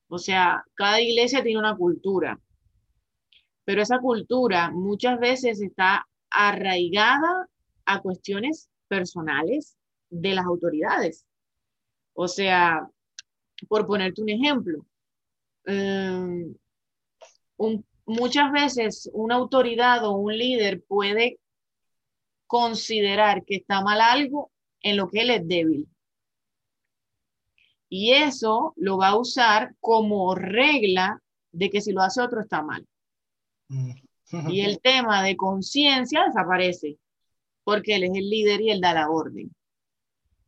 O sea, cada iglesia tiene una cultura, pero esa cultura muchas veces está arraigada a cuestiones personales de las autoridades. O sea, por ponerte un ejemplo, um, muchas veces una autoridad o un líder puede considerar que está mal algo en lo que él es débil. Y eso lo va a usar como regla de que si lo hace otro está mal. Mm. Y el *laughs* tema de conciencia desaparece, porque él es el líder y él da la orden.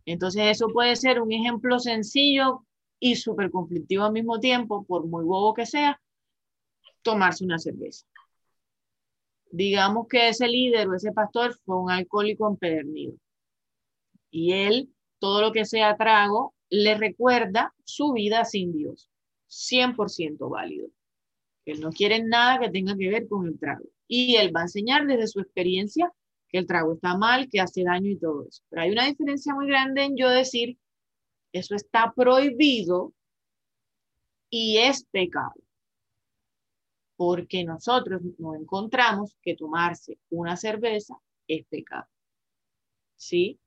Entonces eso puede ser un ejemplo sencillo y súper conflictivo al mismo tiempo, por muy bobo que sea, tomarse una cerveza. Digamos que ese líder o ese pastor fue un alcohólico empedernido y él, todo lo que sea trago, le recuerda su vida sin Dios. 100% válido. Él no quiere nada que tenga que ver con el trago. Y él va a enseñar desde su experiencia que el trago está mal, que hace daño y todo eso. Pero hay una diferencia muy grande en yo decir, eso está prohibido y es pecado porque nosotros no encontramos que tomarse una cerveza es pecado. ¿Sí?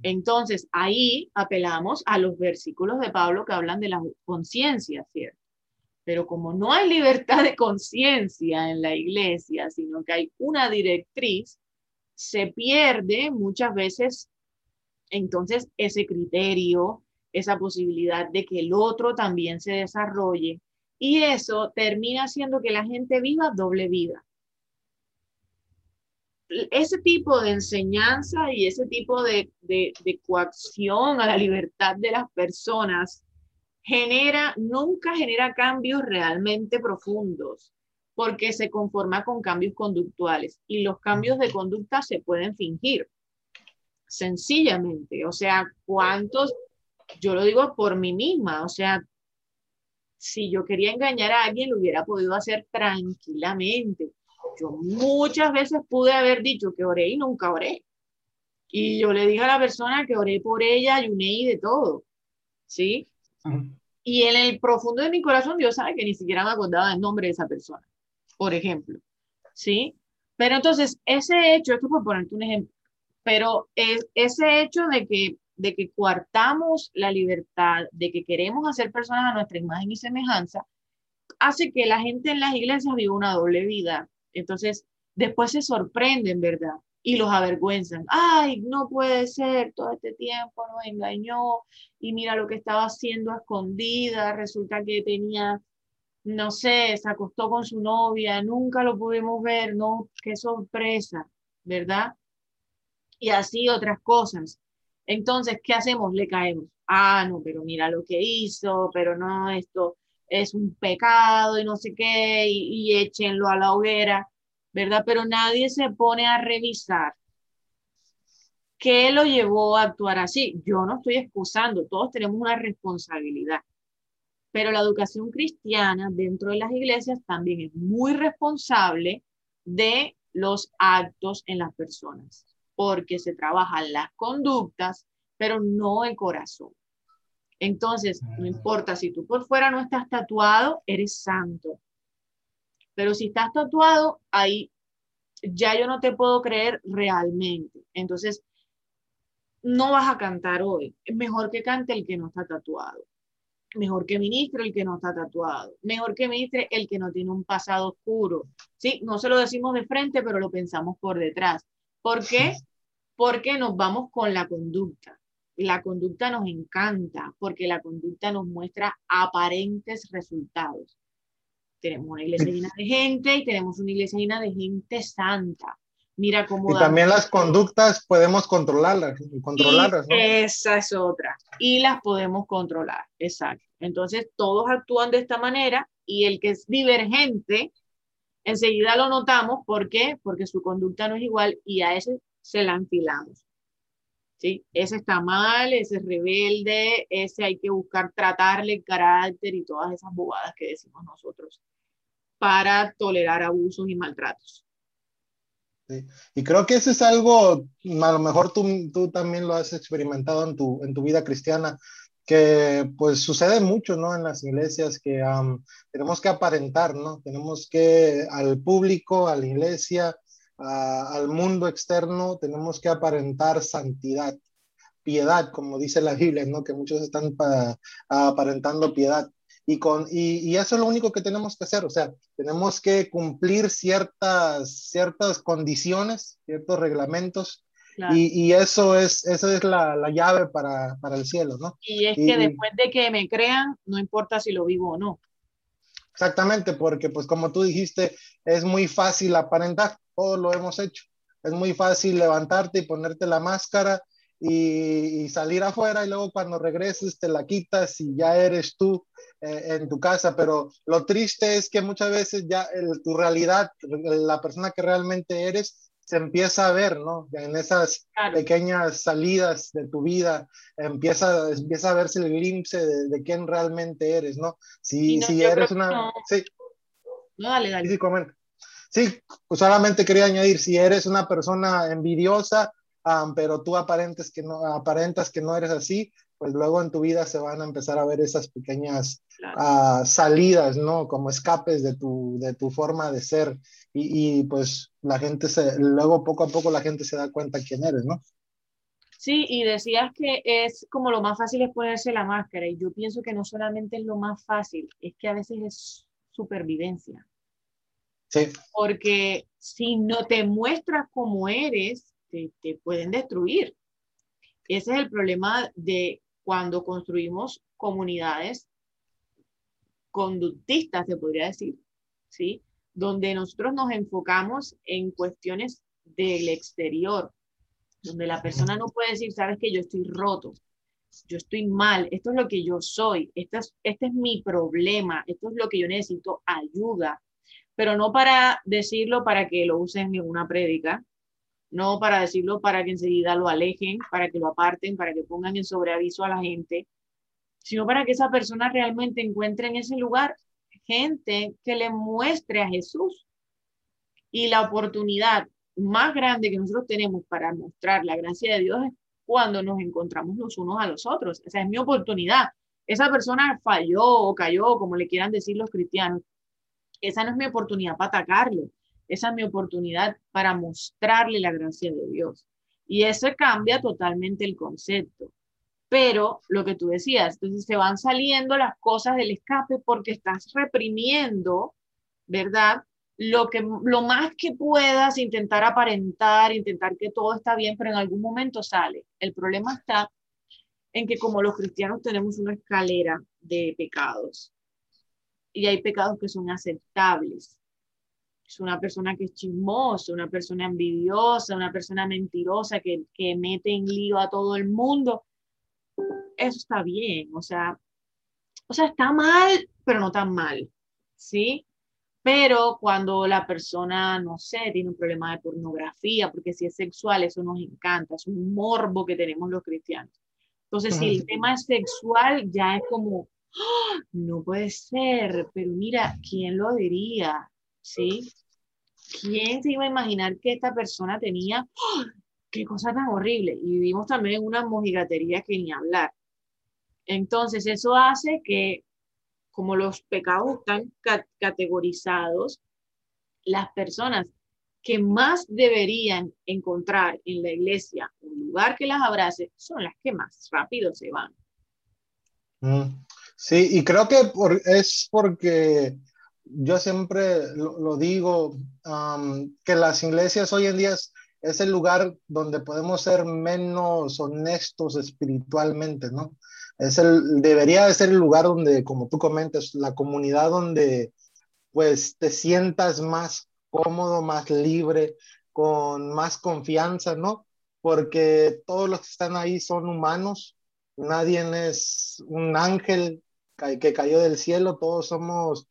Entonces, ahí apelamos a los versículos de Pablo que hablan de la conciencia, ¿cierto? Pero como no hay libertad de conciencia en la iglesia, sino que hay una directriz, se pierde muchas veces entonces ese criterio, esa posibilidad de que el otro también se desarrolle y eso termina haciendo que la gente viva doble vida. ese tipo de enseñanza y ese tipo de, de, coacción a la libertad de las personas genera, nunca genera cambios realmente profundos, porque se conforma con cambios conductuales y los cambios de conducta se pueden fingir, sencillamente. O sea, ¿cuántos? Yo lo digo por mí misma, o sea, si yo quería engañar a alguien, lo hubiera podido hacer tranquilamente. Yo muchas veces pude haber dicho que oré y nunca oré. Y yo le dije a la persona que oré por ella, ayuné y de todo. ¿Sí? Y en el profundo de mi corazón, Dios sabe que ni siquiera me acordaba del nombre de esa persona, por ejemplo. ¿Sí? Pero entonces, ese hecho, esto por ponerte un ejemplo, pero es, ese hecho de que, de que coartamos la libertad, de que queremos hacer personas a nuestra imagen y semejanza, hace que la gente en las iglesias viva una doble vida. Entonces, después se sorprenden, ¿verdad? y los avergüenzan. Ay, no puede ser, todo este tiempo nos engañó y mira lo que estaba haciendo a escondida, resulta que tenía, no sé, se acostó con su novia, nunca lo pudimos ver, no, qué sorpresa, ¿verdad? Y así otras cosas. Entonces, ¿qué hacemos? Le caemos. Ah, no, pero mira lo que hizo, pero no, esto es un pecado y no sé qué, y, échenlo a la hoguera ¿verdad? Pero nadie se pone a revisar qué lo llevó a actuar así. Yo no estoy excusando, todos tenemos una responsabilidad. Pero la educación cristiana dentro de las iglesias también es muy responsable de los actos en las personas, porque se trabajan las conductas, pero no el corazón. Entonces, no importa si tú por fuera no estás tatuado, eres santo. Pero si estás tatuado, ahí ya yo no te puedo creer realmente. Entonces, no vas a cantar hoy. Es mejor que cante el que no está tatuado. Mejor que ministre el que no está tatuado. Mejor que ministre el que no tiene un pasado oscuro. Sí, no se lo decimos de frente, pero lo pensamos por detrás. ¿Por qué? Porque nos vamos con la conducta. La conducta nos encanta porque la conducta nos muestra aparentes resultados. Tenemos una iglesia llena de gente y tenemos una iglesia llena de gente santa. Mira cómo... Y también las conductas podemos controlarlas, controlarlas ¿no? Esa es otra. Y las podemos controlar, exacto. Entonces, todos actúan de esta manera y el que es divergente, enseguida lo notamos. ¿Por qué? Porque su conducta no es igual y a ese se la enfilamos. ¿Sí? Ese está mal, ese es rebelde, ese hay que buscar tratarle carácter y todas esas bobadas que decimos nosotros para tolerar abusos y maltratos. Y creo que eso es algo, a lo mejor tú, tú también lo has experimentado en tu, en tu vida cristiana, que pues sucede mucho, ¿no? En las iglesias que tenemos que aparentar, ¿no? Tenemos que al público, a la iglesia, al mundo externo, tenemos que aparentar santidad, piedad, como dice la Biblia, ¿no? Que muchos están pa, aparentando piedad. Y, con, y, y, eso es lo único que tenemos que hacer, o sea, tenemos que cumplir ciertas, ciertas condiciones, ciertos reglamentos, claro. y, y, eso es, esa es la, la llave para, para, el cielo, ¿no? Y es que después de que me crean, no importa si lo vivo o no. Exactamente, porque pues como tú dijiste, es muy fácil aparentar, todos lo hemos hecho, es muy fácil levantarte y ponerte la máscara y, y, salir afuera y luego cuando regreses te la quitas y ya eres tú eh, en tu casa, pero lo triste es que muchas veces ya el, tu realidad, la persona que realmente eres, se empieza a ver, ¿no? En esas claro. pequeñas salidas de tu vida, empieza, empieza a verse el glimpse de, de quién realmente eres, ¿no? Si, no, si eres una... No. Sí. No, dale, dale. Sí. Sí, solamente quería añadir, si eres una persona envidiosa, um, pero tú aparentes que no, aparentas que no eres así, pues luego en tu vida se van a empezar a ver esas pequeñas claro. uh, salidas, ¿no? Como escapes de tu, de tu forma de ser. Y, y, pues la gente se, luego poco a poco la gente se da cuenta quién eres, ¿no? Sí, y decías que es como lo más fácil es ponerse la máscara. Y yo pienso que no solamente es lo más fácil, es que a veces es supervivencia. Sí. Porque si no te muestras como eres, te, pueden destruir. Ese es el problema de cuando construimos comunidades conductistas, se podría decir, ¿sí? Donde nosotros nos enfocamos en cuestiones del exterior, donde la persona no puede decir, sabes que yo estoy roto, yo estoy mal, esto es lo que yo soy, este es, este es mi problema, esto es lo que yo necesito ayuda, pero no para decirlo para que lo usen en una prédica, no para decirlo para que enseguida lo alejen, para que lo aparten, para que pongan en sobreaviso a la gente, sino para que esa persona realmente encuentre en ese lugar gente que le muestre a Jesús. Y la oportunidad más grande que nosotros tenemos para mostrar la gracia de Dios es cuando nos encontramos los unos a los otros. Esa es mi oportunidad. Esa persona falló o cayó, como le quieran decir los cristianos. Esa no es mi oportunidad para atacarlo. Esa es mi oportunidad para mostrarle la gracia de Dios. Y eso cambia totalmente el concepto. Pero lo que tú decías, entonces se van saliendo las cosas del escape porque estás reprimiendo, ¿verdad? Lo, que, lo más que puedas, intentar aparentar, intentar que todo está bien, pero en algún momento sale. El problema está en que como los cristianos tenemos una escalera de pecados y hay pecados que son aceptables es una persona que es chismosa, una persona envidiosa, una persona mentirosa que, que mete en lío a todo el mundo. Eso está bien, o sea, o sea, está mal, pero no tan mal, ¿sí? Pero cuando la persona, no sé, tiene un problema de pornografía, porque si es sexual, eso nos encanta, es un morbo que tenemos los cristianos. Entonces, si el tema es sexual, ya es como, ¡Ah! no puede ser, pero mira, ¿quién lo diría? ¿sí? ¿Quién se iba a imaginar que esta persona tenía, ¡oh! qué cosa tan horrible? Y vivimos también una mojigatería que ni hablar. Entonces, eso hace que, como los pecados están categorizados, las personas que más deberían encontrar en la iglesia un lugar que las abrace son las que más rápido se van. Mm, sí, y creo que es porque yo siempre lo, digo, que las iglesias hoy en día es, el lugar donde podemos ser menos honestos espiritualmente, ¿no? Es el, debería de ser el lugar donde, como tú comentas, la comunidad donde pues te sientas más cómodo, más libre, con más confianza, ¿no? Porque todos los que están ahí son humanos, nadie es un ángel que cayó del cielo, todos somos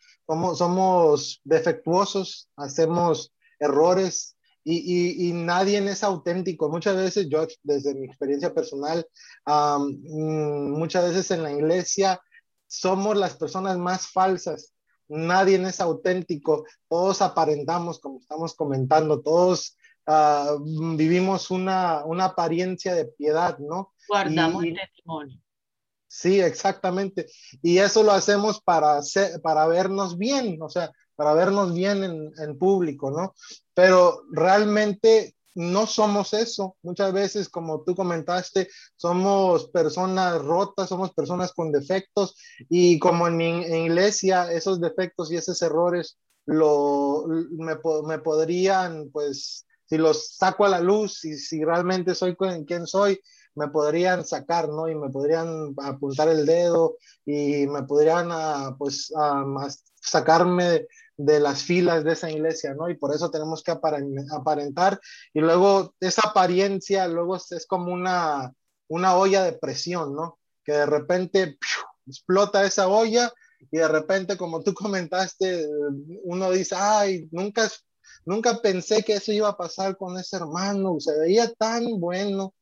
somos, defectuosos, hacemos errores y, nadie es auténtico. Muchas veces yo, desde mi experiencia personal, mm, muchas veces en la iglesia somos las personas más falsas. Nadie es auténtico. Todos aparentamos, como estamos comentando, todos ah, vivimos una, apariencia de piedad, ¿no? Guardamos testimonio. Sí, exactamente. Y eso lo hacemos para, para vernos bien, o sea, para vernos bien en, en público, ¿no? Pero realmente no somos eso. Muchas veces, como tú comentaste, somos personas rotas, somos personas con defectos y como en mi iglesia, esos defectos y esos errores lo, me, me, podrían, pues, si los saco a la luz y si realmente soy quien soy, me podrían sacar, ¿no? Y me podrían apuntar el dedo y me podrían, ah, pues, ah, sacarme de las filas de esa iglesia, ¿no? Y por eso tenemos que aparentar. Y luego esa apariencia, luego es, como una, una olla de presión, ¿no? Que de repente explota esa olla y de repente, como tú *laughs* comentaste, uno dice, ay, nunca, nunca pensé que eso iba a pasar con ese hermano, se veía tan bueno,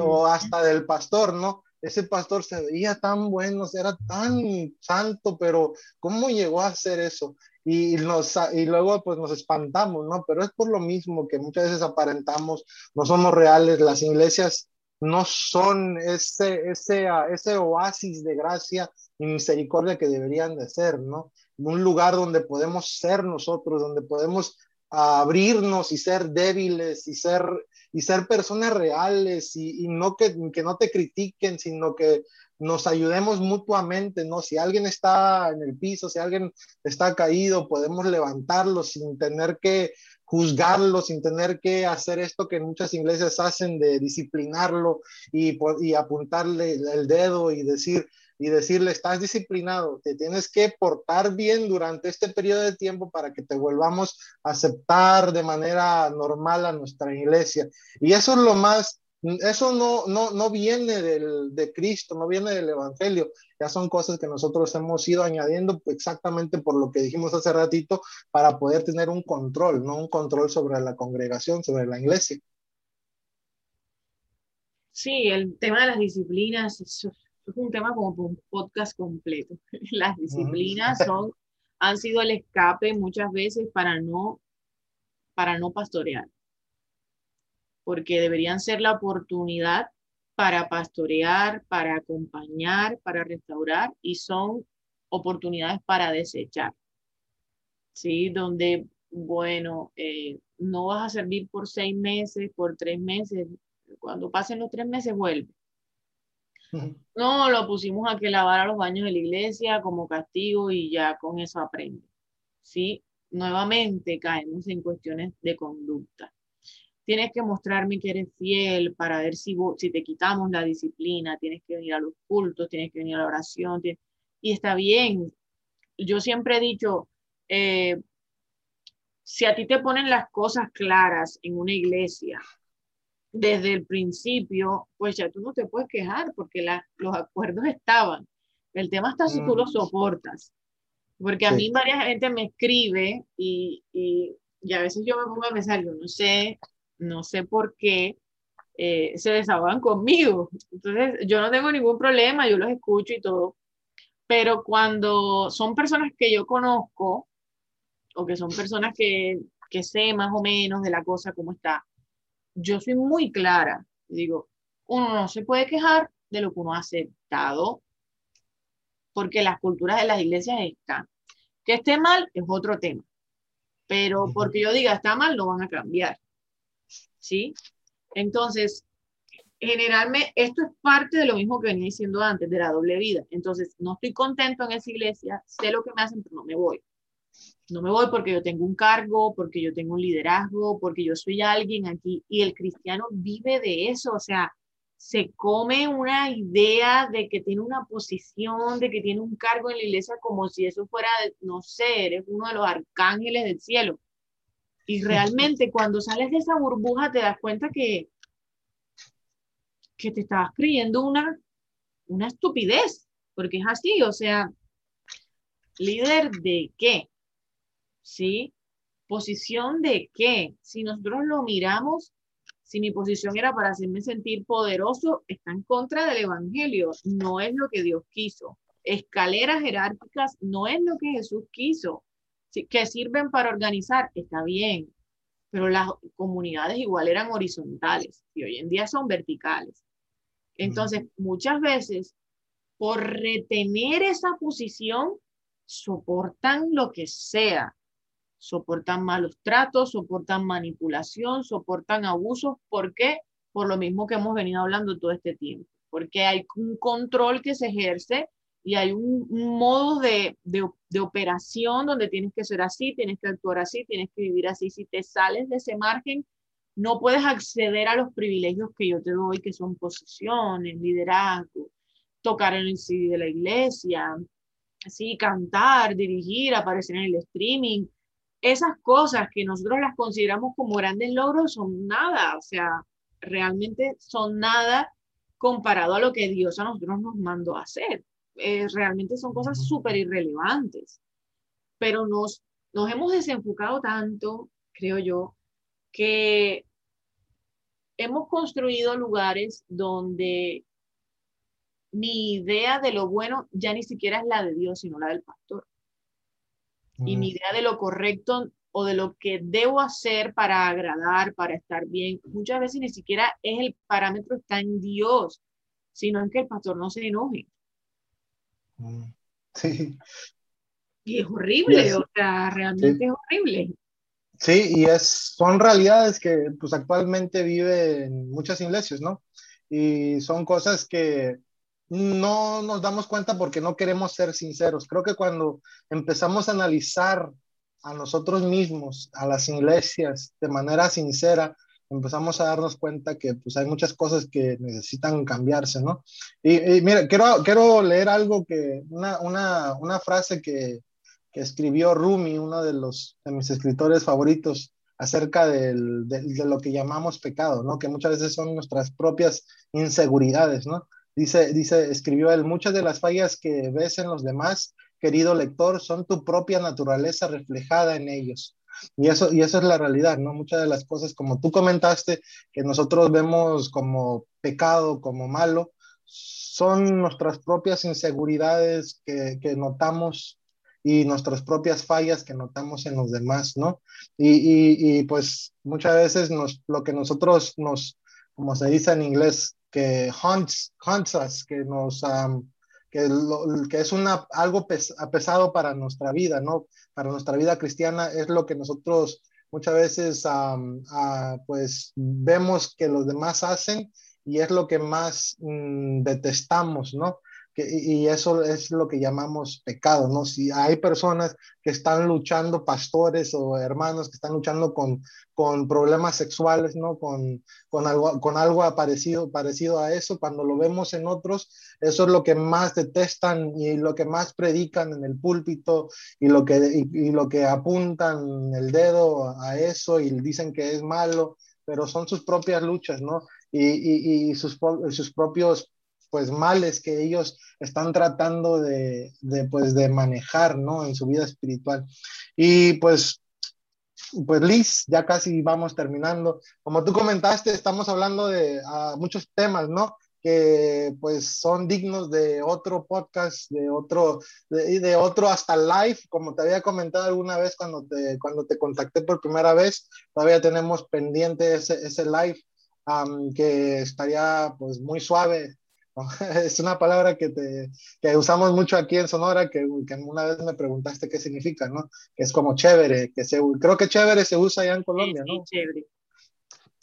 o hasta del pastor, ¿no? Ese pastor se veía tan bueno, era tan santo, pero ¿cómo llegó a hacer eso? Y, nos, y luego pues nos espantamos, ¿no? Pero es por lo mismo que muchas veces aparentamos, no somos reales, las iglesias no son ese, ese, ese oasis de gracia y misericordia que deberían de ser, ¿no? Un lugar donde podemos ser nosotros, donde podemos abrirnos y ser débiles y ser y ser personas reales y, no que, que, no te critiquen, sino que nos ayudemos mutuamente, ¿no? Si alguien está en el piso, si alguien está caído, podemos levantarlo sin tener que juzgarlo, sin tener que hacer esto que muchas iglesias hacen de disciplinarlo y, y apuntarle el dedo y decir, y decirle, estás disciplinado, te tienes que portar bien durante este periodo de tiempo para que te volvamos a aceptar de manera normal a nuestra iglesia. Y eso es lo más, eso no, no, no viene del, de Cristo, no viene del Evangelio, ya son cosas que nosotros hemos ido añadiendo exactamente por lo que dijimos hace ratito, para poder tener un control, no un control sobre la congregación, sobre la iglesia. Sí, el tema de las disciplinas es, un tema como un podcast completo. *laughs* Las disciplinas son, han sido el escape muchas veces para no, para no pastorear, porque deberían ser la oportunidad para pastorear, para acompañar, para restaurar y son oportunidades para desechar. ¿Sí? Donde, bueno, eh, no vas a servir por seis meses, por tres meses, cuando pasen los tres meses vuelve. *laughs* No, lo pusimos a que lavara los baños de la iglesia como castigo y ya con eso aprende. ¿Sí? Nuevamente caemos en cuestiones de conducta. Tienes que mostrarme que eres fiel para ver si, si te quitamos la disciplina, tienes que venir a los cultos, tienes que venir a la oración. y está bien. Yo siempre he dicho, eh, si a ti te ponen las cosas claras en una iglesia, desde el principio, pues ya tú no te puedes quejar porque los acuerdos estaban. El tema está si tú mm. soportas. Porque a mí varias gente me escribe y, y, a veces yo me pongo a pensar, yo no sé, no sé por qué eh, se desahogan conmigo. Entonces, yo no tengo ningún problema, yo los escucho y todo. Pero cuando son personas que yo conozco o que son personas que, que sé más o menos de la cosa, cómo está, yo soy muy clara. Digo, uno no se puede quejar de lo que uno ha aceptado, porque las culturas de las iglesias están. Que esté mal es otro tema, pero porque yo diga está mal, no van a cambiar. ¿Sí? Entonces, generalmente, esto es parte de lo mismo que venía diciendo antes, de la doble vida. Entonces, no estoy contento en esa iglesia, sé lo que me hacen, pero no me voy. No me voy porque yo tengo un cargo, porque yo tengo un liderazgo, porque yo soy alguien aquí. Y el cristiano vive de eso, o sea, se come una idea de que tiene una posición, de que tiene un cargo en la iglesia como si eso fuera, no sé, eres uno de los arcángeles del cielo. Y realmente cuando sales de esa burbuja te das cuenta que, que te estabas creyendo una, una estupidez, porque es así, o sea, líder de qué? ¿Sí? ¿Posición de qué? Si nosotros lo miramos, si mi posición era para hacerme sentir poderoso, está en contra del Evangelio, no es lo que Dios quiso. Escaleras jerárquicas no es lo que Jesús quiso. Que sirven para organizar, está bien, pero las comunidades igual eran horizontales y hoy en día son verticales. Entonces, muchas veces, por retener esa posición, soportan lo que sea, soportan malos tratos, soportan manipulación, soportan abusos. ¿Por qué? Por lo mismo que hemos venido hablando todo este tiempo, porque hay un control que se ejerce y hay un, modo de, de, operación donde tienes que ser así, tienes que actuar así, tienes que vivir así. Si te sales de ese margen, no puedes acceder a los privilegios que yo te doy, que son posiciones, liderazgo, tocar en el CD de la iglesia, así, cantar, dirigir, aparecer en el streaming, esas cosas que nosotros las consideramos como grandes logros son nada, o sea, realmente son nada comparado a lo que Dios a nosotros nos mandó a hacer. Eh, realmente son cosas súper irrelevantes, pero nos, nos hemos desenfocado tanto, creo yo, que hemos construido lugares donde mi idea de lo bueno ya ni siquiera es la de Dios, sino la del pastor y mi idea de lo correcto o de lo que debo hacer para agradar, para estar bien, muchas veces ni siquiera es el parámetro está en Dios, sino en que el pastor no se enoje. Sí. Y es horrible, o sea, realmente es horrible. Sí, y es, son realidades que pues actualmente viven muchas iglesias, ¿no? Y son cosas que no nos damos cuenta porque no queremos ser sinceros. Creo que cuando empezamos a analizar a nosotros mismos, a las iglesias, de manera sincera, empezamos a darnos cuenta que pues hay muchas cosas que necesitan cambiarse, ¿no? Y, mira, quiero, quiero leer algo que, una, una, una frase que, que, escribió Rumi, uno de, los, de mis escritores favoritos, acerca del, de, de, lo que llamamos pecado, ¿no? Que muchas veces son nuestras propias inseguridades, ¿no? Dice, dice, escribió él, muchas de las fallas que ves en los demás, querido lector, son tu propia naturaleza reflejada en ellos. Y eso, y eso es la realidad, ¿no? Muchas de las cosas, como tú comentaste, que nosotros vemos como pecado, como malo, son nuestras propias inseguridades que, que notamos y nuestras propias fallas que notamos en los demás, ¿no? Y, y, pues muchas veces nos, lo que nosotros nos, como se dice en inglés, que haunts, haunts que nos... Que, lo, que, es una, algo pes, pesado para nuestra vida, ¿no? Para nuestra vida cristiana es lo que nosotros muchas veces pues vemos que los demás hacen y es lo que más mm, detestamos, ¿no? Y eso es lo que llamamos pecado, ¿no? Si hay personas que están luchando, pastores o hermanos que están luchando con, con problemas sexuales, ¿no? Con, con, algo, con algo parecido, parecido a eso, cuando lo vemos en otros, eso es lo que más detestan y lo que más predican en el púlpito y lo que, y lo que apuntan el dedo a eso y dicen que es malo, pero son sus propias luchas, ¿no? Y, y, y sus, sus propios pues males que ellos están tratando de, de, pues de manejar, ¿no? En su vida espiritual. Y pues, pues Liz, ya casi vamos terminando. Como tú comentaste, estamos hablando de muchos temas, ¿no? Que pues son dignos de otro podcast, de otro, de, de, otro hasta live, como te había comentado alguna vez cuando te, cuando te contacté por primera vez, todavía tenemos pendiente ese, ese live um, que estaría pues muy suave *laughs* Es una palabra que, te, que usamos mucho aquí en Sonora, que, que, una vez me preguntaste qué significa, ¿no? Que es como chévere, que se, creo que chévere se usa allá en Colombia, sí, ¿no? Chévere.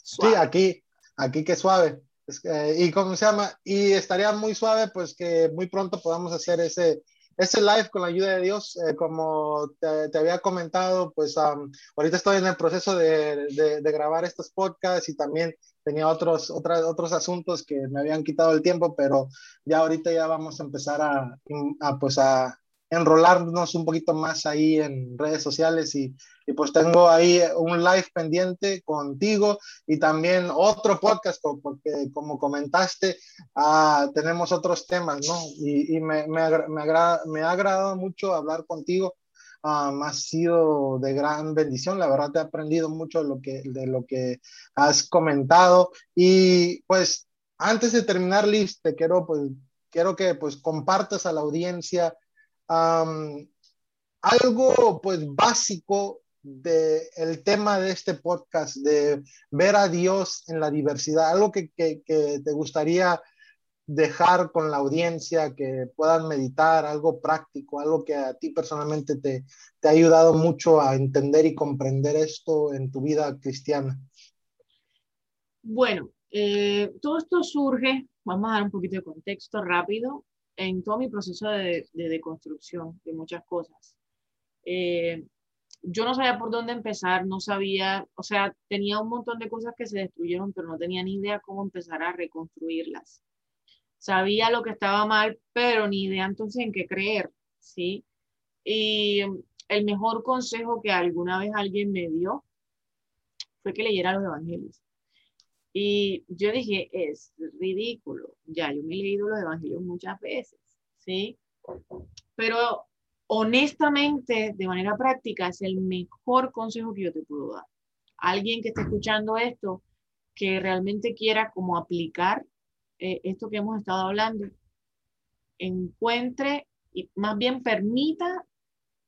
Suave. Sí, aquí, aquí que suave. Es, eh, y cómo se llama, y estaría muy suave, pues que muy pronto podamos hacer ese, ese live con la ayuda de Dios, eh, como te, había comentado, pues um, ahorita estoy en el proceso de, de, de, grabar estos podcasts y también tenía otros, otras, otros asuntos que me habían quitado el tiempo, pero ya ahorita ya vamos a empezar a, a pues a enrolarnos un poquito más ahí en redes sociales y, y, pues tengo ahí un live pendiente contigo y también otro podcast porque como comentaste uh, tenemos otros temas, ¿no? Y, y me, me, me, agrada, me ha agradado mucho hablar contigo um, ha sido de gran bendición. La verdad, te he aprendido mucho de lo que, de lo que has comentado. Y pues, antes de terminar, Liz, te quiero, pues, quiero que pues compartas a la audiencia um, algo pues básico del el tema de este podcast, de ver a Dios en la diversidad, algo que, que, que te gustaría dejar con la audiencia, que puedan meditar algo práctico, algo que a ti personalmente te, te ha ayudado mucho a entender y comprender esto en tu vida cristiana? Bueno, eh, todo esto surge, vamos a dar un poquito de contexto rápido, en todo mi proceso de, de de muchas cosas. Eh, yo no sabía por dónde empezar, no sabía, o sea, tenía un montón de cosas que se destruyeron, pero no tenía ni idea cómo empezar a reconstruirlas sabía lo que estaba mal, pero ni idea entonces en qué creer, ¿sí? Y el mejor consejo que alguna vez alguien me dio fue que leyera los evangelios. Y yo dije, es ridículo, ya yo me he leído los evangelios muchas veces, ¿sí? Pero honestamente, de manera práctica, es el mejor consejo que yo te puedo dar. Alguien que esté escuchando esto, que realmente quiera como aplicar eh, esto que hemos estado hablando, encuentre y más bien permita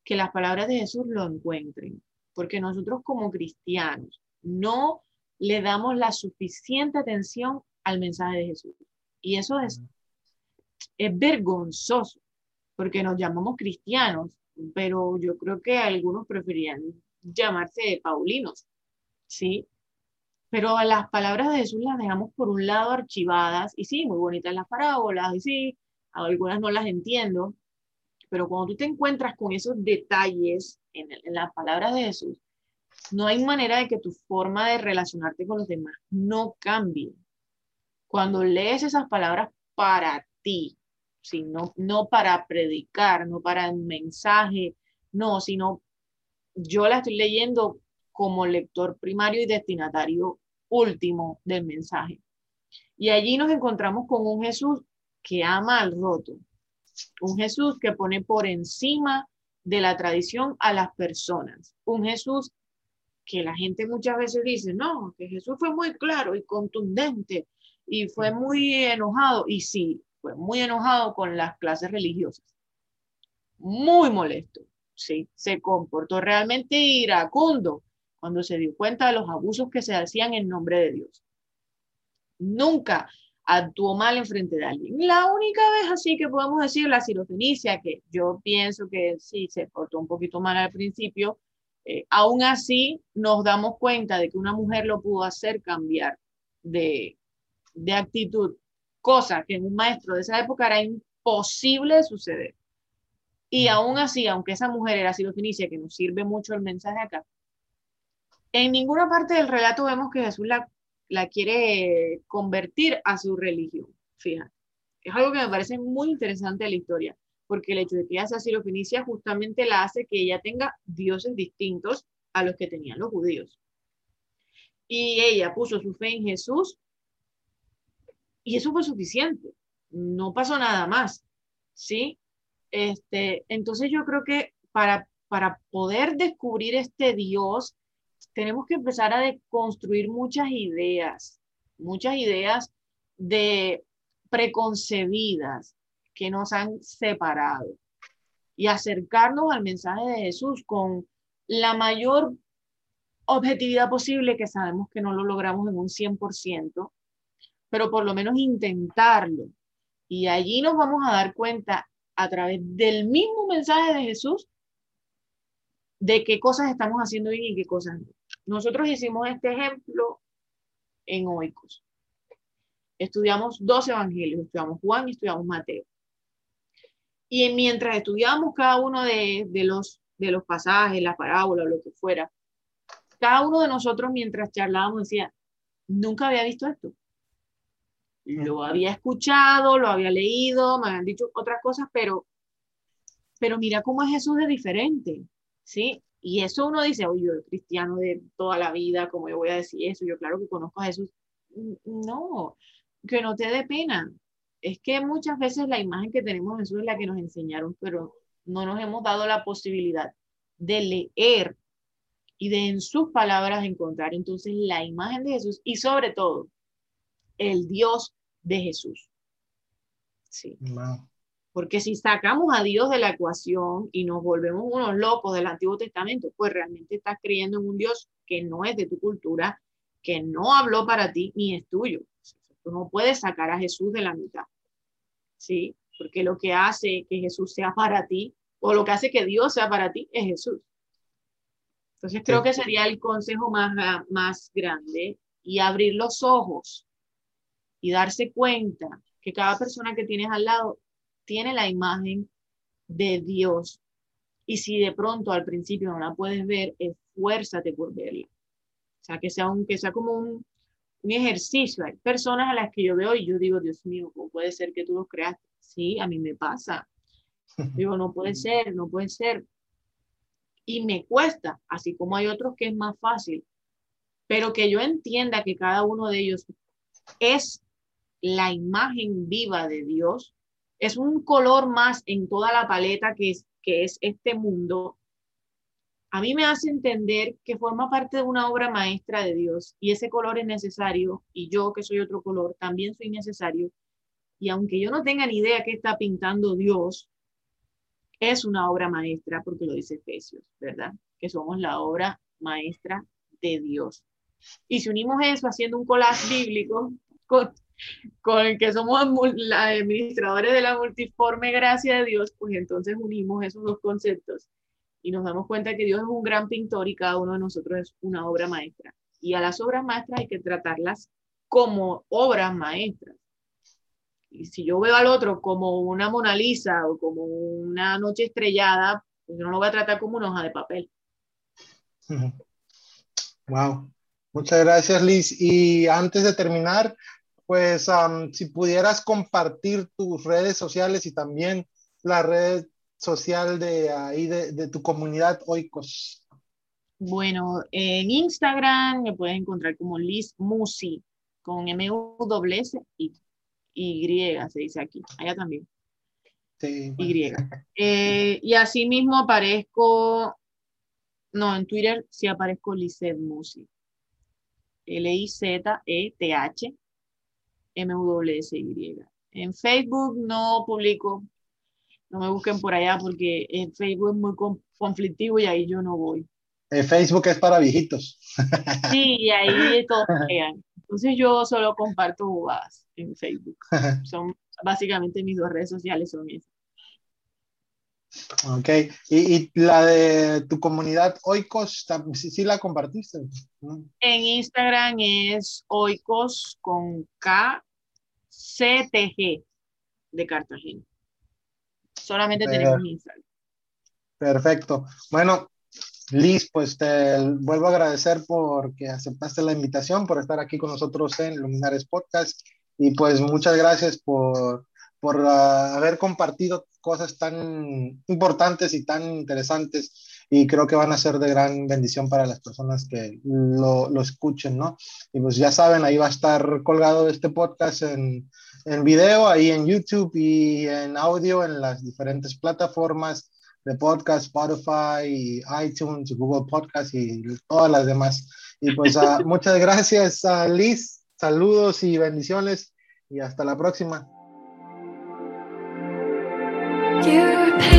que las palabras de Jesús lo encuentren, porque nosotros como cristianos no le damos la suficiente atención al mensaje de Jesús. Y eso es, es vergonzoso, porque nos llamamos cristianos, pero yo creo que algunos preferían llamarse paulinos, ¿sí? pero las palabras de Jesús las dejamos por un lado archivadas, y sí, muy bonitas las parábolas, y sí, algunas no las entiendo, pero cuando tú te encuentras con esos detalles en, en las palabras de Jesús, no hay manera de que tu forma de relacionarte con los demás no cambie. Cuando lees esas palabras para ti, sino no para predicar, no para un mensaje, no, sino yo la estoy leyendo como lector primario y destinatario último del mensaje. Y allí nos encontramos con un Jesús que ama al roto, un Jesús que pone por encima de la tradición a las personas, un Jesús que la gente muchas veces dice, no, que Jesús fue muy claro y contundente y fue muy enojado, y sí, fue muy enojado con las clases religiosas, muy molesto, sí, se comportó realmente iracundo cuando se dio cuenta de los abusos que se hacían en nombre de Dios. Nunca actuó mal en frente de alguien. La única vez así que podemos decir la sirofenicia, que yo pienso que sí se portó un poquito mal al principio, eh, aún así nos damos cuenta de que una mujer lo pudo hacer cambiar de, de actitud, cosa que en un maestro de esa época era imposible de suceder. Y aún así, aunque esa mujer era sirofenicia, que nos sirve mucho el mensaje acá, en ninguna parte del relato vemos que Jesús la, la quiere convertir a su religión. Fíjate, es algo que me parece muy interesante de la historia, porque el hecho de que ella sea sirofenicia justamente la hace que ella tenga dioses distintos a los que tenían los judíos. Y ella puso su fe en Jesús y eso fue suficiente. No pasó nada más, ¿sí? Este, entonces yo creo que para, para poder descubrir este Dios tenemos que empezar a construir muchas ideas, muchas ideas de preconcebidas que nos han separado y acercarnos al mensaje de Jesús con la mayor objetividad posible, que sabemos que no lo logramos en un 100%, pero por lo menos intentarlo. Y allí nos vamos a dar cuenta a través del mismo mensaje de Jesús de qué cosas estamos haciendo bien y qué cosas no. Nosotros hicimos este ejemplo en Oikos. Estudiamos dos evangelios, estudiamos Juan y estudiamos Mateo. Y mientras estudiamos cada uno de, los, de los pasajes, la parábola, lo que fuera, cada uno de nosotros mientras charlábamos decía, nunca había visto esto. Lo había escuchado, lo había leído, me habían dicho otras cosas, pero, pero mira cómo es Jesús de diferente, ¿sí? Y eso uno dice, oye, yo cristiano de toda la vida, ¿cómo yo voy a decir eso? Yo claro que conozco a Jesús. No, que no te dé pena. Es que muchas veces la imagen que tenemos de Jesús es la que nos enseñaron, pero no nos hemos dado la posibilidad de leer y de en sus palabras encontrar entonces la imagen de Jesús y sobre todo el Dios de Jesús. Sí. Porque si sacamos a Dios de la ecuación y nos volvemos unos locos del Antiguo Testamento, pues realmente estás creyendo en un Dios que no es de tu cultura, que no habló para ti ni es tuyo. Tú no puedes sacar a Jesús de la mitad. ¿Sí? Porque lo que hace que Jesús sea para ti, o lo que hace que Dios sea para ti, es Jesús. Entonces creo que sería el consejo más, más grande y abrir los ojos y darse cuenta que cada persona que tienes al lado tiene la imagen de Dios. Y si de pronto al principio no la puedes ver, esfuérzate por verla. O sea, que sea, un, que sea como un, un ejercicio. Hay personas a las que yo veo y yo digo, Dios mío, ¿cómo puede ser que tú los creas? Sí, a mí me pasa. *laughs* Digo, no puede ser, no puede ser. Y me cuesta, así como hay otros que es más fácil. Pero que yo entienda que cada uno de ellos es la imagen viva de Dios, es un color más en toda la paleta que es, que es este mundo, a mí me hace entender que forma parte de una obra maestra de Dios y ese color es necesario y yo que soy otro color también soy necesario y aunque yo no tenga ni idea qué está pintando Dios, es una obra maestra porque lo dice Efesios, ¿verdad? Que somos la obra maestra de Dios. Y si unimos eso haciendo un collage bíblico con el que somos administradores de la multiforme gracia de Dios, pues entonces unimos esos dos conceptos y nos damos cuenta que Dios es un gran pintor y cada uno de nosotros es una obra maestra. Y a las obras maestras hay que tratarlas como obras maestras. Y si yo veo al otro como una Mona Lisa o como una noche estrellada, pues yo no lo voy a tratar como una hoja de papel. Wow. Muchas gracias, Liz. Y antes de terminar, pues si pudieras compartir tus redes sociales y también la red social de ahí de, tu comunidad Oikos. Bueno, en Instagram me puedes encontrar como Liz Musi, con M U S y Y, se dice aquí, allá también. Sí, Y. Eh, y así mismo aparezco, no, en Twitter sí aparezco Lizeth Musi. L-I-Z-E-T-H M-U-S-Y. En Facebook no publico, no me busquen por allá porque en Facebook es muy conflictivo y ahí yo no voy. El Facebook es para viejitos. *laughs* Sí, y ahí todos llegan. Entonces yo solo comparto bobadas en Facebook. *laughs* Son básicamente mis dos redes sociales son esas. Ok, y, la de tu comunidad Oikos, ¿sí, la compartiste? En Instagram es Oikos con K CTG de Cartagena. Solamente tenemos Instagram. Perfecto. Bueno, Liz, pues te vuelvo a agradecer porque aceptaste la invitación, por estar aquí con nosotros en Luminares Podcast y pues muchas gracias por, por ah, haber compartido cosas tan importantes y tan interesantes y creo que van a ser de gran bendición para las personas que lo, lo escuchen, ¿no? Y pues ya saben, ahí va a estar colgado este podcast en, en video, ahí en YouTube y en audio en las diferentes plataformas de podcast, Spotify, iTunes, Google Podcast y todas las demás. Y pues ah, *laughs* muchas gracias a Liz, saludos y bendiciones y hasta la próxima. You're